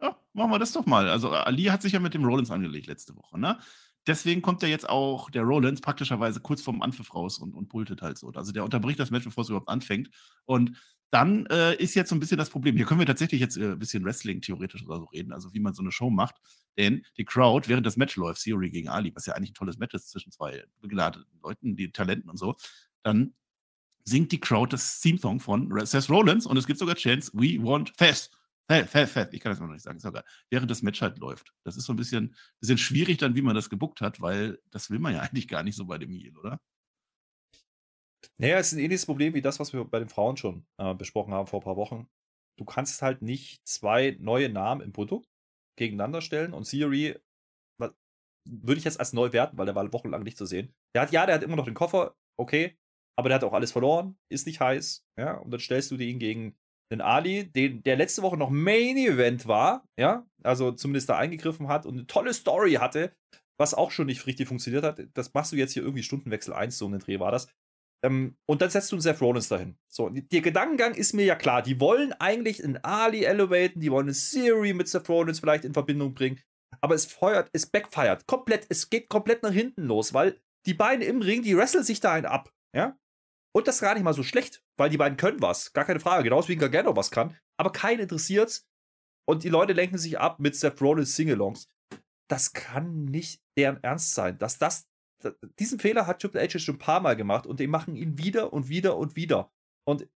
Ja, machen wir das doch mal. Also Ali hat sich ja mit dem Rollins angelegt letzte Woche, ne? Deswegen kommt ja jetzt auch der Rollins praktischerweise kurz vorm Anpfiff raus und, und pultet halt so. Also der unterbricht das Match, bevor es überhaupt anfängt. Und dann äh, ist jetzt so ein bisschen das Problem. Hier können wir tatsächlich jetzt äh, ein bisschen Wrestling theoretisch oder so reden, also wie man so eine Show macht. Denn die Crowd, während das Match läuft, Theory gegen Ali, was ja eigentlich ein tolles Match ist zwischen zwei begladeten Leuten, die Talenten und so, dann singt die Crowd das Theme-Song von Seth Rollins und es gibt sogar Chance, We Want Fest. Fett, fett, fett. Ich kann das immer noch nicht sagen. Ist egal. Während das Match halt läuft. Das ist so ein bisschen, bisschen schwierig dann, wie man das gebuckt hat, weil das will man ja eigentlich gar nicht so bei dem Heal, oder? Naja, es ist ein ähnliches Problem wie das, was wir bei den Frauen schon äh, besprochen haben vor ein paar Wochen. Du kannst halt nicht zwei neue Namen im Produkt gegeneinander stellen und Theory würde ich jetzt als neu werten, weil der war wochenlang nicht zu sehen. Der hat, ja, der hat immer noch den Koffer, okay, aber der hat auch alles verloren, ist nicht heiß, ja, und dann stellst du ihn gegen den Ali, den, der letzte Woche noch Main Event war, ja, also zumindest da eingegriffen hat und eine tolle Story hatte, was auch schon nicht richtig funktioniert hat. Das machst du jetzt hier irgendwie Stundenwechsel 1, so ein Dreh war das. Ähm, und dann setzt du einen Seth Rollins dahin. So, der Gedankengang ist mir ja klar. Die wollen eigentlich einen Ali elevaten, die wollen eine Siri mit Seth Rollins vielleicht in Verbindung bringen. Aber es feuert, es backfeiert komplett, es geht komplett nach hinten los, weil die beiden im Ring, die wresteln sich da einen ab. Ja? Und das ist gar nicht mal so schlecht, weil die beiden können was. Gar keine Frage. Genauso wie Gargano was kann. Aber keinen interessiert's. Und die Leute lenken sich ab mit Seth Rollins Singalongs. Das kann nicht deren Ernst sein. Dass das, diesen Fehler hat Triple H schon ein paar Mal gemacht und die machen ihn wieder und wieder und wieder. Und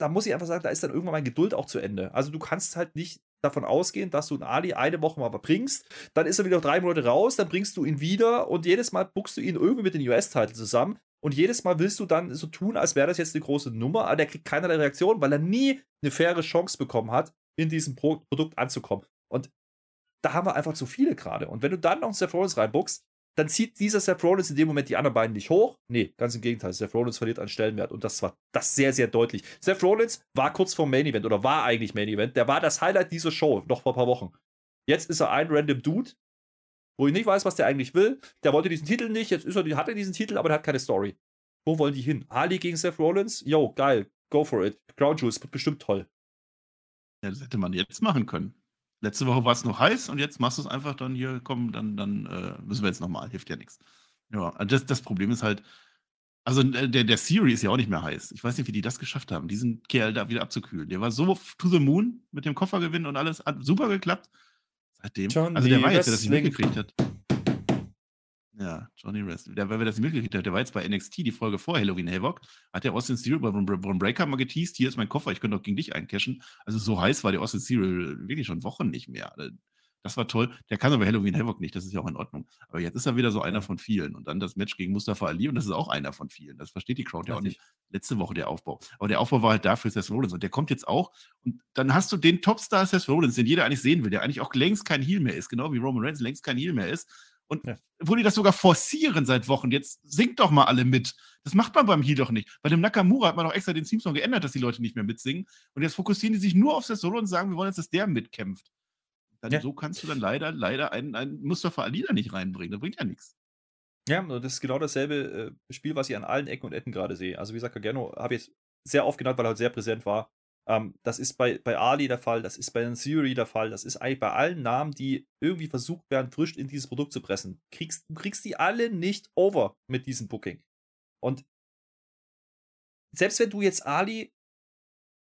da muss ich einfach sagen, da ist dann irgendwann meine Geduld auch zu Ende. Also du kannst halt nicht davon ausgehen, dass du einen Ali eine Woche mal bringst, dann ist er wieder drei Monate raus, dann bringst du ihn wieder und jedes Mal buchst du ihn irgendwie mit den US-Titeln zusammen und jedes Mal willst du dann so tun, als wäre das jetzt eine große Nummer, aber der kriegt keinerlei Reaktion, weil er nie eine faire Chance bekommen hat, in diesem Pro Produkt anzukommen. Und da haben wir einfach zu viele gerade. Und wenn du dann noch einen Seth Rollins reinbuchst, dann zieht dieser Seth Rollins in dem Moment die anderen beiden nicht hoch. Nee, ganz im Gegenteil. Seth Rollins verliert an Stellenwert und das war das sehr, sehr deutlich. Seth Rollins war kurz vor Main Event oder war eigentlich Main Event. Der war das Highlight dieser Show, noch vor ein paar Wochen. Jetzt ist er ein random Dude, wo ich nicht weiß, was der eigentlich will. Der wollte diesen Titel nicht, jetzt ist er, hat er diesen Titel, aber der hat keine Story. Wo wollen die hin? Ali gegen Seth Rollins? Yo, geil, go for it. Crown Jewels wird bestimmt toll. Ja, das hätte man jetzt machen können. Letzte Woche war es noch heiß und jetzt machst du es einfach dann hier, komm, dann, dann äh, müssen wir jetzt nochmal, hilft ja nichts. Ja, das, das Problem ist halt, also äh, der, der Siri ist ja auch nicht mehr heiß. Ich weiß nicht, wie die das geschafft haben, diesen Kerl da wieder abzukühlen. Der war so to the moon mit dem Koffergewinn und alles, hat super geklappt. Seitdem. John also der war jetzt, der das nicht mitgekriegt hat. Ja, Johnny Wrestling. Der, wer das nicht mitgekriegt hat, der war jetzt bei NXT, die Folge vor Halloween Havoc, hat der Austin Theory bei Braun Breaker mal geteased, hier ist mein Koffer, ich könnte doch gegen dich eincashen. Also so heiß war der Austin Theory wirklich schon Wochen nicht mehr. Äh, das war toll. Der kann aber Halloween Havoc nicht, das ist ja auch in Ordnung. Aber jetzt ist er wieder so einer von vielen. Und dann das Match gegen Mustafa Ali und das ist auch einer von vielen. Das versteht die Crowd ja auch nicht. Letzte Woche der Aufbau. Aber der Aufbau war halt da für Seth Rollins und der kommt jetzt auch. Und dann hast du den Topstar Seth Rollins, den jeder eigentlich sehen will, der eigentlich auch längst kein Heal mehr ist, genau wie Roman Reigns längst kein Heal mehr ist und ja. wo die das sogar forcieren seit Wochen. Jetzt singt doch mal alle mit. Das macht man beim Heal doch nicht. Bei dem Nakamura hat man doch extra den Teamsong geändert, dass die Leute nicht mehr mitsingen. Und jetzt fokussieren die sich nur auf das Solo und sagen, wir wollen jetzt, dass der mitkämpft. Dann, ja. So kannst du dann leider, leider einen, einen Mustafa Ali da nicht reinbringen. Das bringt ja nichts. Ja, das ist genau dasselbe äh, Spiel, was ich an allen Ecken und Enden gerade sehe. Also, wie gesagt, Gargano habe ich jetzt sehr oft genannt, weil er halt sehr präsent war. Ähm, das ist bei, bei Ali der Fall, das ist bei Siri der Fall, das ist eigentlich bei allen Namen, die irgendwie versucht werden, frisch in dieses Produkt zu pressen. Kriegst, du kriegst die alle nicht over mit diesem Booking. Und selbst wenn du jetzt Ali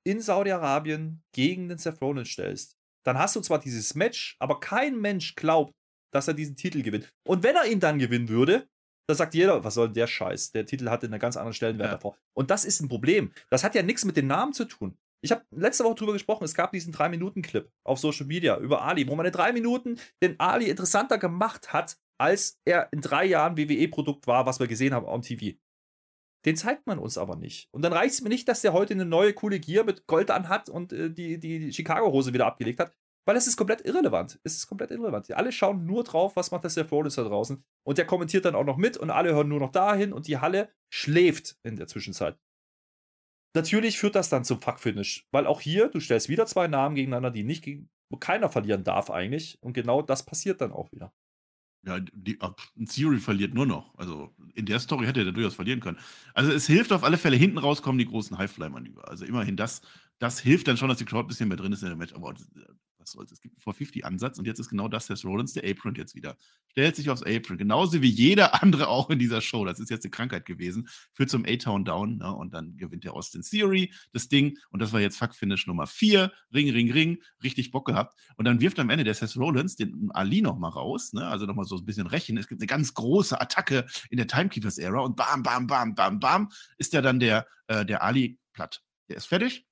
in Saudi-Arabien gegen den Seth Rollins stellst, dann hast du zwar dieses Match, aber kein Mensch glaubt, dass er diesen Titel gewinnt. Und wenn er ihn dann gewinnen würde, dann sagt jeder, was soll denn der Scheiß? Der Titel hatte einen ganz anderen Stellenwert ja. davor. Und das ist ein Problem. Das hat ja nichts mit den Namen zu tun. Ich habe letzte Woche drüber gesprochen, es gab diesen 3-Minuten-Clip auf Social Media über Ali, wo man in drei Minuten den Ali interessanter gemacht hat, als er in drei Jahren WWE-Produkt war, was wir gesehen haben am TV. Den zeigt man uns aber nicht. Und dann reicht es mir nicht, dass der heute eine neue coole Gear mit Gold anhat und äh, die, die, Chicago-Hose wieder abgelegt hat, weil es ist komplett irrelevant. Es ist komplett irrelevant. Alle schauen nur drauf, was macht der Seth Rollins da draußen. Und der kommentiert dann auch noch mit und alle hören nur noch dahin und die Halle schläft in der Zwischenzeit. Natürlich führt das dann zum Fuck-Finish, weil auch hier, du stellst wieder zwei Namen gegeneinander, die nicht gegen, wo keiner verlieren darf eigentlich. Und genau das passiert dann auch wieder. Ja, die, Theory verliert nur noch. Also in der Story hätte er durchaus verlieren können. Also es hilft auf alle Fälle, hinten rauskommen die großen Highfly-Manöver. Also immerhin das, das hilft dann schon, dass die Crowd ein bisschen mehr drin ist in der Match. Aber was soll's. Es gibt einen 450-Ansatz und jetzt ist genau das Seth Rollins, der Apron jetzt wieder. Stellt sich aufs Apron, genauso wie jeder andere auch in dieser Show. Das ist jetzt eine Krankheit gewesen. Führt zum A-Town Down ne? und dann gewinnt der Austin Theory das Ding und das war jetzt Fuck-Finish Nummer 4. Ring, Ring, Ring. Richtig Bock gehabt. Und dann wirft am Ende der Seth Rollins den Ali nochmal raus, ne? also nochmal so ein bisschen rächen. Es gibt eine ganz große Attacke in der Timekeepers-Ära und bam, bam, bam, bam, bam, ist ja dann der, äh, der Ali platt. Der ist fertig.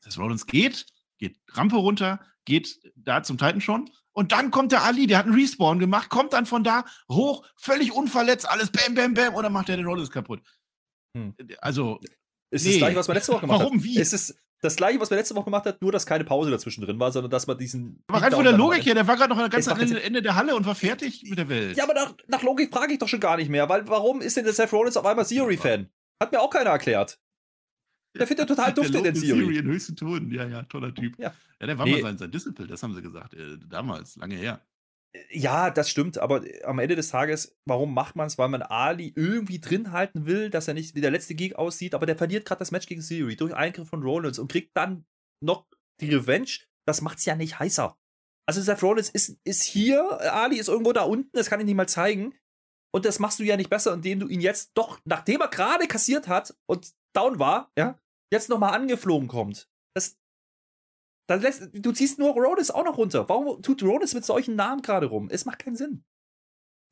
Seth Rollins geht, geht Rampe runter, geht da zum Titan schon. Und dann kommt der Ali, der hat einen Respawn gemacht, kommt dann von da hoch, völlig unverletzt, alles bam, bam, bam, und dann macht er den Rollins kaputt. Hm. Also. Ist nee. das gleiche, was man letzte Woche gemacht Warum, hat. Warum, wie? Es ist das gleiche, was man letzte Woche gemacht hat, nur dass keine Pause dazwischen drin war, sondern dass man diesen. Aber rein von der Logik her, der war gerade noch ganz am Ende, Ende, der Halle und war fertig mit der Welt. Ja, aber nach, nach Logik frage ich doch schon gar nicht mehr, weil warum ist denn der Seth Rollins auf einmal Theory-Fan? Hat mir auch keiner erklärt. Der findet total dufte in der Theory. Theory in höchsten Ton, ja, ja, toller Typ. Ja, ja der war nee. mal sein, sein Disciple, das haben sie gesagt, äh, damals, lange her. Ja, das stimmt, aber am Ende des Tages, warum macht man es? Weil man Ali irgendwie drin halten will, dass er nicht wie der letzte Geek aussieht, aber der verliert gerade das Match gegen Theory durch Eingriff von Rollins und kriegt dann noch die Revenge. Das macht es ja nicht heißer. Also Seth Rollins ist, ist hier, Ali ist irgendwo da unten, das kann ich nicht mal zeigen. Und das machst du ja nicht besser, indem du ihn jetzt doch, nachdem er gerade kassiert hat und down war, ja, jetzt nochmal angeflogen kommt. Das, dann lässt, du ziehst nur Rhodes auch noch runter. Warum tut Rhodes mit solchen Namen gerade rum? Es macht keinen Sinn.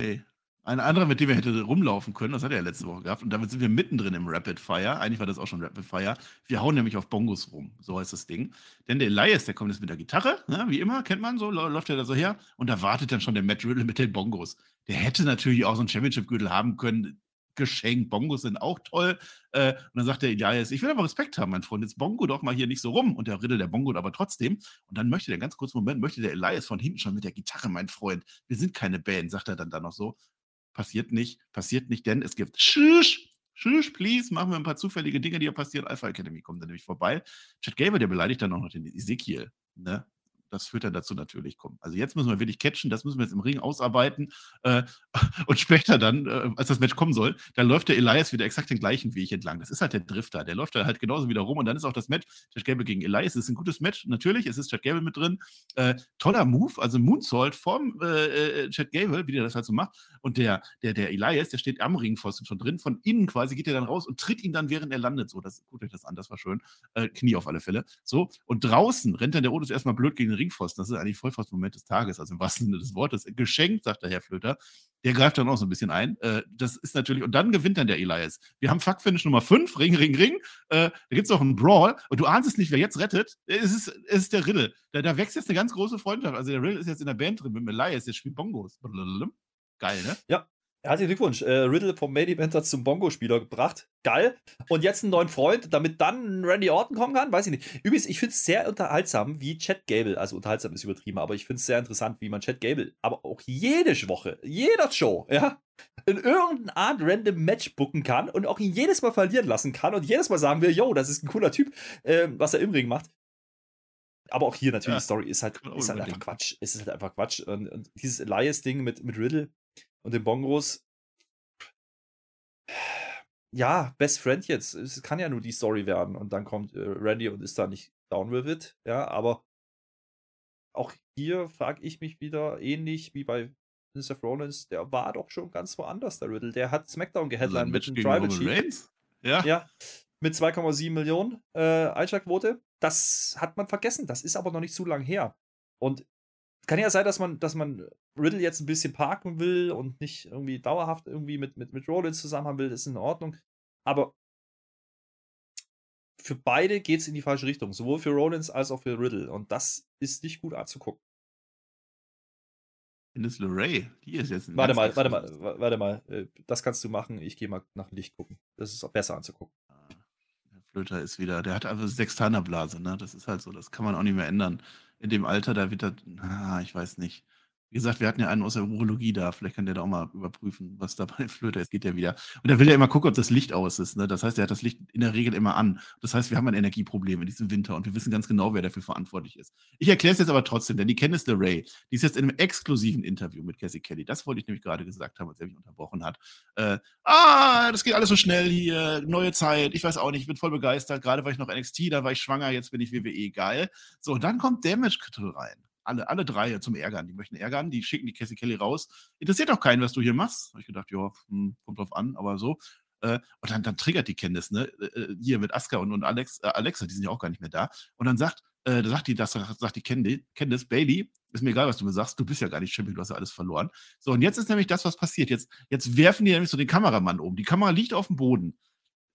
Nee. Ein anderer, mit dem wir hätte rumlaufen können, das hat er ja letzte Woche gehabt. Und damit sind wir mittendrin im Rapid Fire. Eigentlich war das auch schon Rapid Fire. Wir hauen nämlich auf Bongos rum. So heißt das Ding. Denn der Elias, der kommt jetzt mit der Gitarre, ne, wie immer, kennt man so, läuft er da so her. Und da wartet dann schon der Matt Riddle mit den Bongos. Der hätte natürlich auch so einen Championship-Gürtel haben können geschenkt. Bongos sind auch toll. Äh, und dann sagt der Elias, ich will aber Respekt haben, mein Freund, jetzt Bongo doch mal hier nicht so rum. Und der Riddle, der Bongo aber trotzdem. Und dann möchte der, ganz kurzen Moment, möchte der Elias von hinten schon mit der Gitarre, mein Freund. Wir sind keine Band, sagt er dann da noch so. Passiert nicht, passiert nicht, denn es gibt Schusch, Schusch, please, machen wir ein paar zufällige Dinge, die hier passieren. Alpha Academy kommt dann nämlich vorbei. Chad Gable, der beleidigt dann auch noch den Ezekiel. Ne? Das führt dann dazu natürlich kommen. Also jetzt müssen wir wirklich catchen, das müssen wir jetzt im Ring ausarbeiten. Äh, und später dann, äh, als das Match kommen soll, dann läuft der Elias wieder exakt den gleichen Weg entlang. Das ist halt der Drifter, der läuft da halt genauso wieder rum und dann ist auch das Match Chad Gable gegen Elias. Es ist ein gutes Match, natürlich, es ist Chad Gable mit drin. Äh, toller Move, also Moonsault vom äh, äh, Chad Gable, wie der das halt so macht. Und der, der, der Elias, der steht am Ringpfosten schon drin. Von innen quasi geht er dann raus und tritt ihn dann, während er landet. So, das guckt euch das an, das war schön. Äh, Knie auf alle Fälle. So, und draußen rennt dann der Otis erstmal blöd gegen den Ringpfosten. Das ist eigentlich Vollpfosten-Moment des Tages, also im wahrsten Sinne des Wortes. Geschenkt, sagt der Herr Flöter. Der greift dann auch so ein bisschen ein. Äh, das ist natürlich, und dann gewinnt dann der Elias. Wir haben Fuck-Finish Nummer 5, Ring, Ring, Ring. Äh, da gibt es auch einen Brawl und du ahnst es nicht, wer jetzt rettet. Es ist, es ist der Riddle. Da, da wächst jetzt eine ganz große Freundschaft. Also der Riddle ist jetzt in der Band drin mit Elias, der spielt Bongos. Geil, ne? Ja, Herzlichen Glückwunsch. Äh, Riddle vom Main Event zum Bongo-Spieler gebracht. Geil. Und jetzt einen neuen Freund, damit dann Randy Orton kommen kann? Weiß ich nicht. Übrigens, ich finde es sehr unterhaltsam, wie Chad Gable, also unterhaltsam ist übertrieben, aber ich finde es sehr interessant, wie man Chad Gable, aber auch jede Woche, jeder Show, ja, in irgendeiner Art random Match booken kann und auch ihn jedes Mal verlieren lassen kann und jedes Mal sagen wir, yo, das ist ein cooler Typ, äh, was er im Ring macht. Aber auch hier natürlich, ja, die Story ist halt, ist halt einfach Quatsch. Es ist halt einfach Quatsch. Und, und dieses Elias-Ding mit, mit Riddle, und den Bongos, ja, Best Friend jetzt. Es kann ja nur die Story werden. Und dann kommt äh, Randy und ist da nicht down with it. Ja, aber auch hier frage ich mich wieder, ähnlich wie bei Seth Rollins, der war doch schon ganz woanders, der Riddle. Der hat SmackDown geheadlined mit einem Tribal Chief. Ja. ja. Mit 2,7 Millionen äh, Einschlagquote. Das hat man vergessen. Das ist aber noch nicht zu lang her. Und kann ja sein, dass man, dass man Riddle jetzt ein bisschen parken will und nicht irgendwie dauerhaft irgendwie mit, mit, mit Rollins zusammen haben will, das ist in Ordnung. Aber für beide geht es in die falsche Richtung, sowohl für Rollins als auch für Riddle. Und das ist nicht gut anzugucken. Ines LeRae, die ist jetzt. Warte mal, warte mal, warte mal. Äh, das kannst du machen. Ich gehe mal nach Licht gucken. Das ist auch besser anzugucken. Ah, der Flöter ist wieder, der hat einfach Sextanerblase, ne? Das ist halt so, das kann man auch nicht mehr ändern in dem Alter, da wird das, ah, ich weiß nicht. Wie gesagt, wir hatten ja einen aus der Urologie da. Vielleicht kann der da auch mal überprüfen, was da bei Flöter ist. Geht ja wieder. Und da will er immer gucken, ob das Licht aus ist. Ne? Das heißt, er hat das Licht in der Regel immer an. Das heißt, wir haben ein Energieproblem in diesem Winter und wir wissen ganz genau, wer dafür verantwortlich ist. Ich erkläre es jetzt aber trotzdem, denn die Candice LeRae, die ist jetzt in einem exklusiven Interview mit Cassie Kelly. Das wollte ich nämlich gerade gesagt haben, als er mich unterbrochen hat. Äh, ah, das geht alles so schnell hier. Neue Zeit. Ich weiß auch nicht. Ich bin voll begeistert. Gerade war ich noch NXT, da war ich schwanger. Jetzt bin ich WWE. Geil. So, und dann kommt Damage Control rein alle, alle drei zum Ärgern. Die möchten ärgern, die schicken die Cassie Kelly raus. Interessiert auch keinen, was du hier machst. Habe ich gedacht, ja, hm, kommt drauf an, aber so. Äh, und dann, dann triggert die Candice, ne? Äh, äh, hier mit Asuka und, und Alex, äh, Alexa, die sind ja auch gar nicht mehr da. Und dann sagt, äh, da sagt die, das sagt die Candice, Candice, Baby, ist mir egal, was du mir sagst, du bist ja gar nicht Champion, du hast ja alles verloren. So, und jetzt ist nämlich das, was passiert. Jetzt, jetzt werfen die nämlich so den Kameramann um. Die Kamera liegt auf dem Boden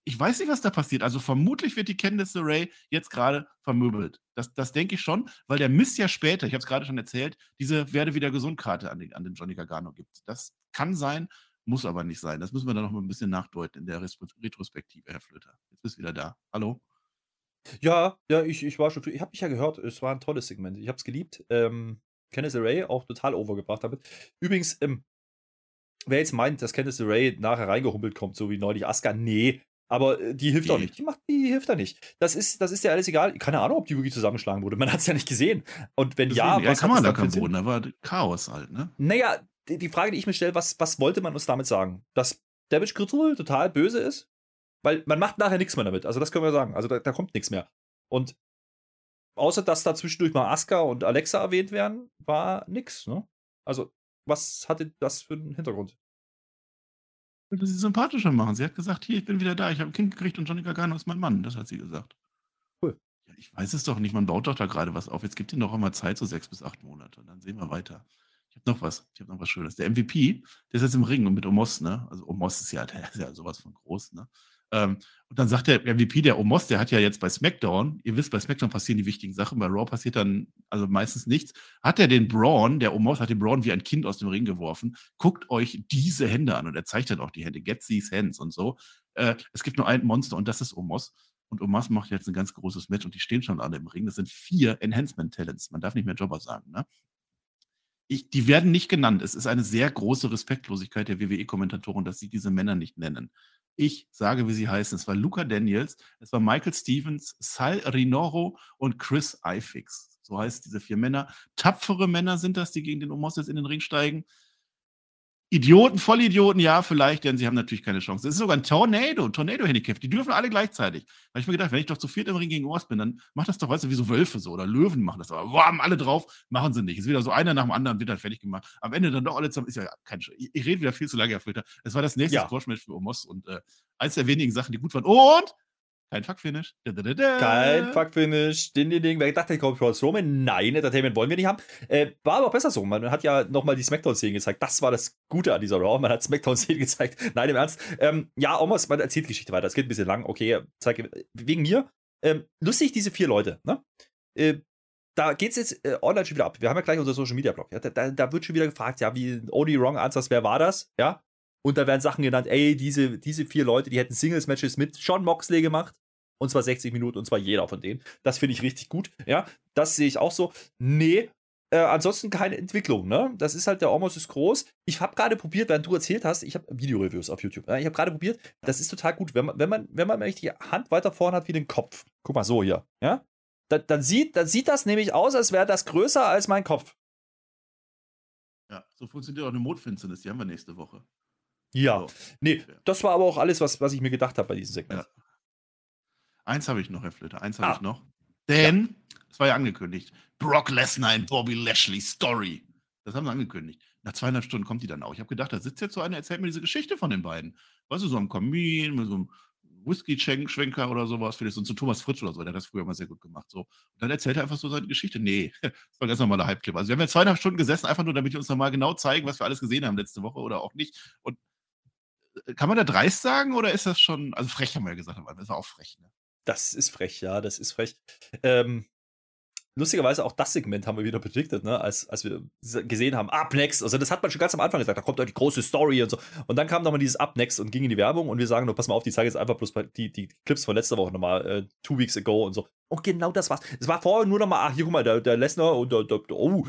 ich weiß nicht, was da passiert. Also vermutlich wird die Candice Ray jetzt gerade vermöbelt. Das, das denke ich schon, weil der Mist ja später, ich habe es gerade schon erzählt, diese Werde wieder gesund Karte an den, an den Johnny Gargano gibt. Das kann sein, muss aber nicht sein. Das müssen wir dann noch mal ein bisschen nachdeuten in der Retrospektive, Herr Flöter. Jetzt bist du wieder da. Hallo? Ja, ja, ich, ich war schon. Ich habe mich ja gehört, es war ein tolles Segment. Ich habe es geliebt. Ähm, Candice Ray auch total overgebracht damit. Übrigens, ähm, wer jetzt meint, dass Candice Ray nachher reingehumpelt kommt, so wie neulich Asuka, nee, aber äh, die hilft auch nicht. Die, macht, die hilft da nicht. Das ist, das ist ja alles egal. Keine Ahnung, ob die wirklich zusammengeschlagen wurde. Man hat es ja nicht gesehen. Und wenn Deswegen, ja, ja was kann man da dann für kein einen Boden, da war Chaos halt, ne? Naja, die, die Frage, die ich mir stelle, was, was wollte man uns damit sagen? Dass Damage Control total böse ist? Weil man macht nachher nichts mehr damit. Also das können wir sagen. Also da, da kommt nichts mehr. Und außer dass da zwischendurch mal Asuka und Alexa erwähnt werden, war nix, ne? Also, was hatte das für einen Hintergrund? Wollte sie sympathischer machen. Sie hat gesagt, hier, ich bin wieder da, ich habe ein Kind gekriegt und Johnny Gargano ist mein Mann. Das hat sie gesagt. Cool. Ja, ich weiß es doch nicht, man baut doch da gerade was auf. Jetzt gibt ihnen doch auch mal Zeit, so sechs bis acht Monate. Und dann sehen wir weiter. Ich habe noch was, ich habe noch was Schönes. Der MVP, der ist jetzt im Ring und mit Omos, ne? Also Omos ist ja, der ist ja sowas von groß, ne? Ähm, und dann sagt der MVP, der Omos, der hat ja jetzt bei SmackDown, ihr wisst, bei SmackDown passieren die wichtigen Sachen, bei Raw passiert dann also meistens nichts. Hat er den Braun, der Omos hat den Braun wie ein Kind aus dem Ring geworfen. Guckt euch diese Hände an und er zeigt dann auch die Hände. Get these hands und so. Äh, es gibt nur ein Monster und das ist Omos. Und Omos macht jetzt ein ganz großes Match und die stehen schon alle im Ring. Das sind vier Enhancement-Talents. Man darf nicht mehr Jobber sagen, ne? Ich, die werden nicht genannt. Es ist eine sehr große Respektlosigkeit der WWE-Kommentatoren, dass sie diese Männer nicht nennen. Ich sage, wie sie heißen. Es war Luca Daniels, es war Michael Stevens, Sal Rinoro und Chris Ifix. So heißt diese vier Männer. Tapfere Männer sind das, die gegen den Omos jetzt in den Ring steigen. Idioten, Vollidioten, ja, vielleicht, denn sie haben natürlich keine Chance. Es ist sogar ein Tornado, Tornado-Handicap. Die dürfen alle gleichzeitig. Da habe ich mir gedacht, wenn ich doch zu viert im Ring gegen Ors bin, dann macht das doch, weißt du, wie so Wölfe so oder Löwen machen das. Aber wow, alle drauf, machen sie nicht. Es ist wieder so einer nach dem anderen, wird dann fertig gemacht. Am Ende dann doch alle zusammen. Ist ja kein Sch Ich, ich rede wieder viel zu lange, Herr Filter. Es war das nächste Ja. Squash-Match für Omos und äh, eins der wenigen Sachen, die gut waren. Und kein Fuck-Finish. Kein Fuck-Finish, Ding, ding, ding. Wer dachte, ich komme Braun Strowman? Nein, Entertainment wollen wir nicht haben. Äh, war aber auch besser so. Man hat ja nochmal die Smackdown-Szene gezeigt. Das war das Gute an dieser Raw. Man hat Smackdown-Szene gezeigt. Nein, im Ernst. Ähm, ja, Omos, man erzählt Geschichte weiter. Es geht ein bisschen lang. Okay, zeige, wegen mir. Ähm, lustig, diese vier Leute, ne? Äh, da geht es jetzt äh, online schon wieder ab. Wir haben ja gleich unser Social Media Blog. Ja? Da, da, da wird schon wieder gefragt, ja, wie Only Wrong Answers, wer war das? Ja. Und da werden Sachen genannt, ey, diese, diese vier Leute, die hätten Singles-Matches mit John Moxley gemacht. Und zwar 60 Minuten und zwar jeder von denen. Das finde ich richtig gut. Ja, das sehe ich auch so. Nee, äh, ansonsten keine Entwicklung, ne? Das ist halt, der Omos ist groß. Ich habe gerade probiert, während du erzählt hast, ich habe Videoreviews auf YouTube. Ja? Ich habe gerade probiert, das ist total gut, wenn man, wenn man, wenn man die Hand weiter vorn hat wie den Kopf. Guck mal, so hier, ja? Dann, dann, sieht, dann sieht das nämlich aus, als wäre das größer als mein Kopf. Ja, so funktioniert auch eine Mondfinsternis. Die haben wir nächste Woche. Ja. So. Nee, Ja. das war aber auch alles, was, was ich mir gedacht habe bei diesem Segment. Ja. Eins habe ich noch, Herr Flöter. Eins habe Ah. ich noch. Denn, es war ja angekündigt, Brock Lesnar in Bobby Lashley Story. Das haben sie angekündigt. Nach zweieinhalb Stunden kommt die dann auch. Ich habe gedacht, da sitzt jetzt so einer, erzählt mir diese Geschichte von den beiden. Weißt du, so am Kamin, mit so einem Whisky-Schwenker oder sowas, vielleicht so zu Thomas Fritsch oder so, der hat das früher mal sehr gut gemacht. So. Und dann erzählt er einfach so seine Geschichte. Nee, das war ein ganz normaler Hype-Clip. Also wir haben ja zweieinhalb Stunden gesessen, einfach nur, damit die uns nochmal genau zeigen, was wir alles gesehen haben letzte Woche oder auch nicht. Und kann man da dreist sagen oder ist das schon, also frech haben wir ja gesagt, das war auch frech, ne? Das ist frech, ja, das ist frech. Ähm, lustigerweise auch das Segment haben wir wieder predicted, ne? als, als wir gesehen haben, Up Next. Also das hat man schon ganz am Anfang gesagt, da kommt doch die große Story und so. Und dann kam nochmal dieses Up Next und ging in die Werbung und wir sagen nur, pass mal auf, die zeige jetzt einfach bloß die, die Clips von letzter Woche nochmal, äh, two weeks ago und so. Und genau das war's. Es war vorher nur nochmal, ach, hier guck mal, der, der Lesnar und der, der, der, oh.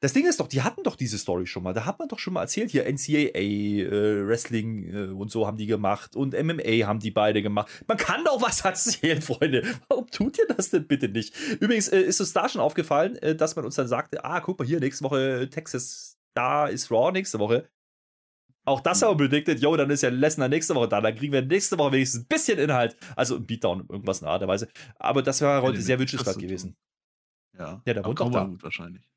Das Ding ist doch, die hatten doch diese Story schon mal. Da hat man doch schon mal erzählt, hier NCAA, äh, Wrestling äh, und so haben die gemacht und MMA haben die beide gemacht. Man kann doch was erzählen, Freunde. Warum tut ihr das denn bitte nicht? Übrigens äh, ist uns da schon aufgefallen, äh, dass man uns dann sagte, ah, guck mal hier, nächste Woche Texas, da ist Raw nächste Woche. Auch das haben wir predicted, yo, dann ist ja Lesnar nächste Woche da. Dann kriegen wir nächste Woche wenigstens ein bisschen Inhalt. Also ein Beatdown, irgendwas in der Art und Weise. Aber das wäre heute sehr wünschenswert gewesen. Ja, Ja, der wohnt doch Cowboy da. Wahrscheinlich.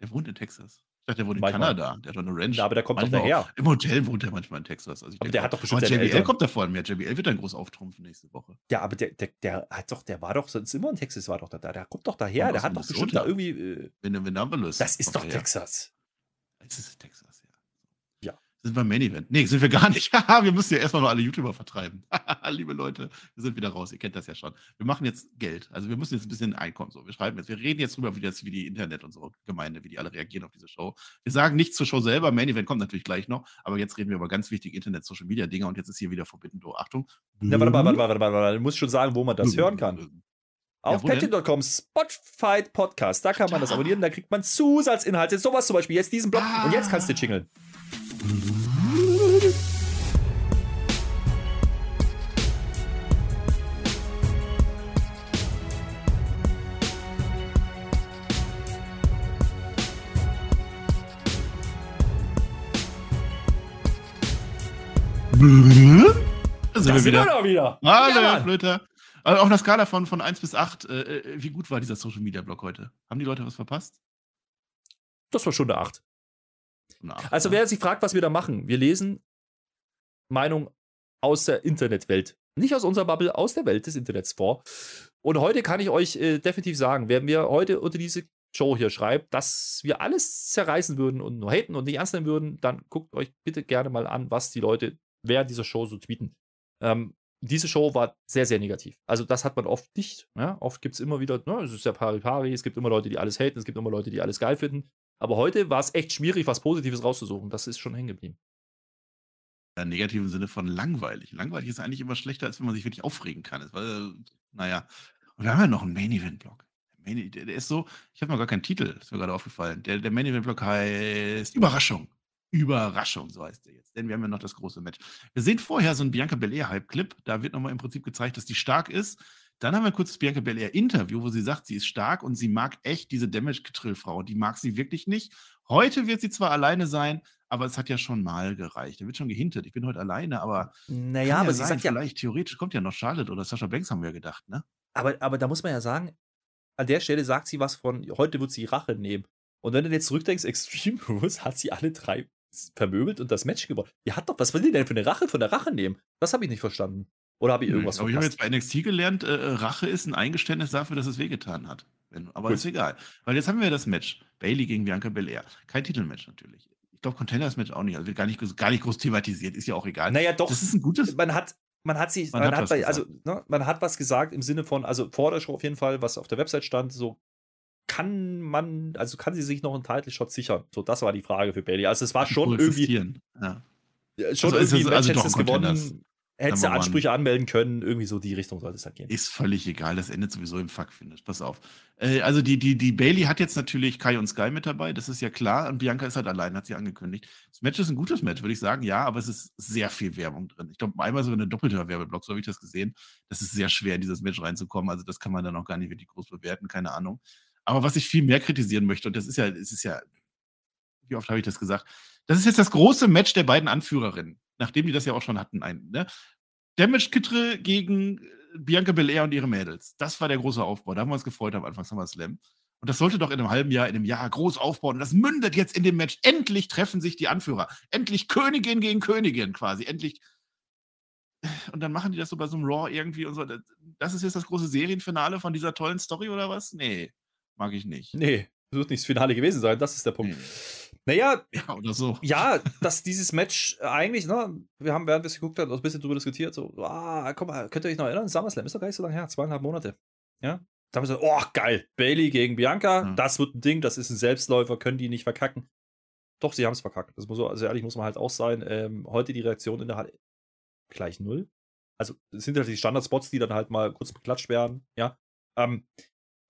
Der wohnt in Texas. Ich dachte, der wohnt in Manchmal. Kanada. Der hat doch eine Ranch. Ja, aber der kommt doch Manchmal daher. auch- Im Hotel wohnt er manchmal in Texas. Also Aber der hat doch bestimmt aber JBL Eltern. kommt da vor allem. Ja, JBL wird dann groß auftrumpfen nächste Woche. Ja, aber der, der, der hat doch, der war doch sonst immer in Texas, war doch da. Der kommt doch daher, Und der hat doch bestimmt da irgendwie. Äh, Minneapolis. das ist doch er her. Texas. Das ist Texas. Sind wir Main Event? Nee, sind wir gar nicht. Wir müssen ja erstmal noch alle YouTuber vertreiben. Liebe Leute, wir sind wieder raus. Ihr kennt das ja schon. Wir machen jetzt Geld. Also wir müssen jetzt ein bisschen Einkommen. So. Wir schreiben jetzt, wir reden jetzt drüber, wie, das, wie die Internet und so Gemeinde, wie die alle reagieren auf diese Show. Wir sagen nichts zur Show selber. Main Event kommt natürlich gleich noch. Aber jetzt reden wir über ganz wichtige Internet-Social-Media-Dinge und jetzt ist hier wieder Forbidden Door. Achtung. Ja, warte mal, warte mal, warte mal, warte mal. Du musst schon sagen, wo man das hören kann. Auf ja, patreon.com Spotify Podcast, da kann man das abonnieren, da kriegt man Zusatzinhalte, sowas zum Beispiel, jetzt diesen Blog ah. und jetzt kannst du jingeln. Da sind wir wieder. wieder. Hallo, ja, Flöter. Also auf einer Skala von, von 1 bis 8, äh, äh, wie gut war dieser Social Media Blog heute? Haben die Leute was verpasst? Das war schon eine 8. 8 also, wer sich fragt, was wir da machen, wir lesen Meinung aus der Internetwelt. Nicht aus unserer Bubble, aus der Welt des Internets vor. Und heute kann ich euch äh, definitiv sagen, wer mir heute unter diese Show hier schreibt, dass wir alles zerreißen würden und nur haten und nicht ernst nehmen würden, dann guckt euch bitte gerne mal an, was die Leute während dieser Show so tweeten. Ähm, diese Show war sehr, sehr negativ. Also das hat man oft nicht. Ja? Oft gibt es immer wieder, ne, es ist ja pari-pari, es gibt immer Leute, die alles haten, es gibt immer Leute, die alles geil finden. Aber heute war es echt schwierig, was Positives rauszusuchen. Das ist schon hängen geblieben. Im negativen Sinne von langweilig. Langweilig ist eigentlich immer schlechter, als wenn man sich wirklich aufregen kann. Weil, naja, und wir haben ja noch einen Main-Event-Blog. Der ist so, ich habe noch gar keinen Titel, ist mir gerade aufgefallen. Der, der Main-Event-Blog heißt Überraschung. Überraschung, so heißt er jetzt. Denn wir haben ja noch das große Match. Wir sehen vorher so einen Bianca Belair-Hype-Clip. Da wird nochmal im Prinzip gezeigt, dass die stark ist. Dann haben wir ein kurzes Bianca Belair-Interview, wo sie sagt, sie ist stark und sie mag echt diese Damage-Getrill-Frau. Die mag sie wirklich nicht. Heute wird sie zwar alleine sein, aber es hat ja schon mal gereicht. Da wird schon gehintet. Ich bin heute alleine, aber. Naja, aber ja sie sein, sagt ja. Vielleicht theoretisch kommt ja noch Charlotte oder Sascha Banks, haben wir ja gedacht, ne? Aber, aber da muss man ja sagen, an der Stelle sagt sie was von, heute wird sie Rache nehmen. Und wenn du jetzt zurückdenkst, Extreme Rules hat sie alle drei vermöbelt und das Match gewonnen. Die hat doch, was will die denn für eine Rache von der Rache nehmen? Das habe ich nicht verstanden. Oder habe ich irgendwas Aber ich habe jetzt bei NXT gelernt, äh, äh, Rache ist ein Eingeständnis dafür, dass es wehgetan hat. aber Gut. ist egal. Weil jetzt haben wir das Match. Bailey gegen Bianca Belair. Kein Titelmatch natürlich. Ich glaube, Contenders-Match auch nicht. Also wird gar nicht, gar nicht groß thematisiert. Ist ja auch egal. Naja, doch. Das ist ein gutes. Man hat, man hat sich, man, man hat, hat also, ne, man hat was gesagt im Sinne von, also vor der Show auf jeden Fall, was auf der Website stand, so kann man, also kann sie sich noch einen Title Shot sichern? So, das war die Frage für Bailey. Also es war schon irgendwie. Ja. Schon also irgendwie also, also gewonnen. Hättest du Ansprüche anmelden können, irgendwie so die Richtung sollte es halt gehen. Ist völlig egal, das endet sowieso im Fuck-Finish. Pass auf. Äh, also die, die, die Bailey hat jetzt natürlich Kai und Sky mit dabei, das ist ja klar. Und Bianca ist halt allein, hat sie angekündigt. Das Match ist ein gutes Match, würde ich sagen, ja, aber es ist sehr viel Werbung drin. Ich glaube, einmal sogar eine doppelte Werbeblock, so habe ich das gesehen. Das ist sehr schwer, in dieses Match reinzukommen. Also das kann man dann auch gar nicht wirklich groß bewerten, keine Ahnung. Aber was ich viel mehr kritisieren möchte, und das ist ja, es ist ja, wie oft habe ich das gesagt? Das ist jetzt das große Match der beiden Anführerinnen, nachdem die das ja auch schon hatten. Ein, ne? Damage Kittre gegen äh, Bianca Belair und ihre Mädels. Das war der große Aufbau. Da haben wir uns gefreut am Anfang SummerSlam. Und das sollte doch in einem halben Jahr, in einem Jahr groß aufbauen. Und das mündet jetzt in dem Match. Endlich treffen sich die Anführer. Endlich Königin gegen Königin quasi. Endlich. Und dann machen die das so bei so einem Raw irgendwie und so. Das ist jetzt das große Serienfinale von dieser tollen Story oder was? Nee. Mag ich nicht. Nee, das wird nicht das Finale gewesen sein, das ist der Punkt. Nee. Naja, ja, oder so. Ja, dass dieses Match eigentlich, ne, wir haben, während wir es geguckt haben, auch ein bisschen drüber diskutiert, so, ah, komm mal, könnt ihr euch noch erinnern, SummerSlam ist doch gar nicht so lange her, zweieinhalb Monate. Ja, da haben wir so, oh, geil, Bailey gegen Bianca, ja. das wird ein Ding, das ist ein Selbstläufer, können die nicht verkacken. Doch, sie haben es verkackt. Das muss so, also ehrlich muss man halt auch sein. Ähm, heute die Reaktion in der Halle gleich null. Also, es sind halt die Standardspots, die dann halt mal kurz beklatscht werden, ja. Ähm,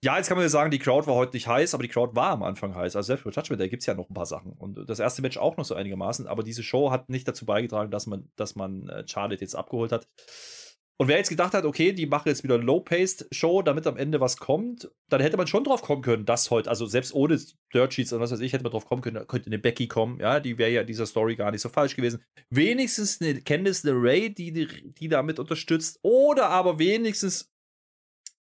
ja, jetzt kann man ja sagen, die Crowd war heute nicht heiß, aber die Crowd war am Anfang heiß. Also selbst für Judgment Day gibt es ja noch ein paar Sachen. Und das erste Match auch noch so einigermaßen, aber diese Show hat nicht dazu beigetragen, dass man, dass man äh, Charlotte jetzt abgeholt hat. Und wer jetzt gedacht hat, okay, die machen jetzt wieder Low-Paced-Show, damit am Ende was kommt, dann hätte man schon drauf kommen können, dass heute, also selbst ohne Dirt Sheets und was weiß ich, hätte man drauf kommen können, da könnte eine Becky kommen, ja, die wäre ja in dieser Story gar nicht so falsch gewesen. Wenigstens eine Candice LeRae, die, die, die damit unterstützt, oder aber wenigstens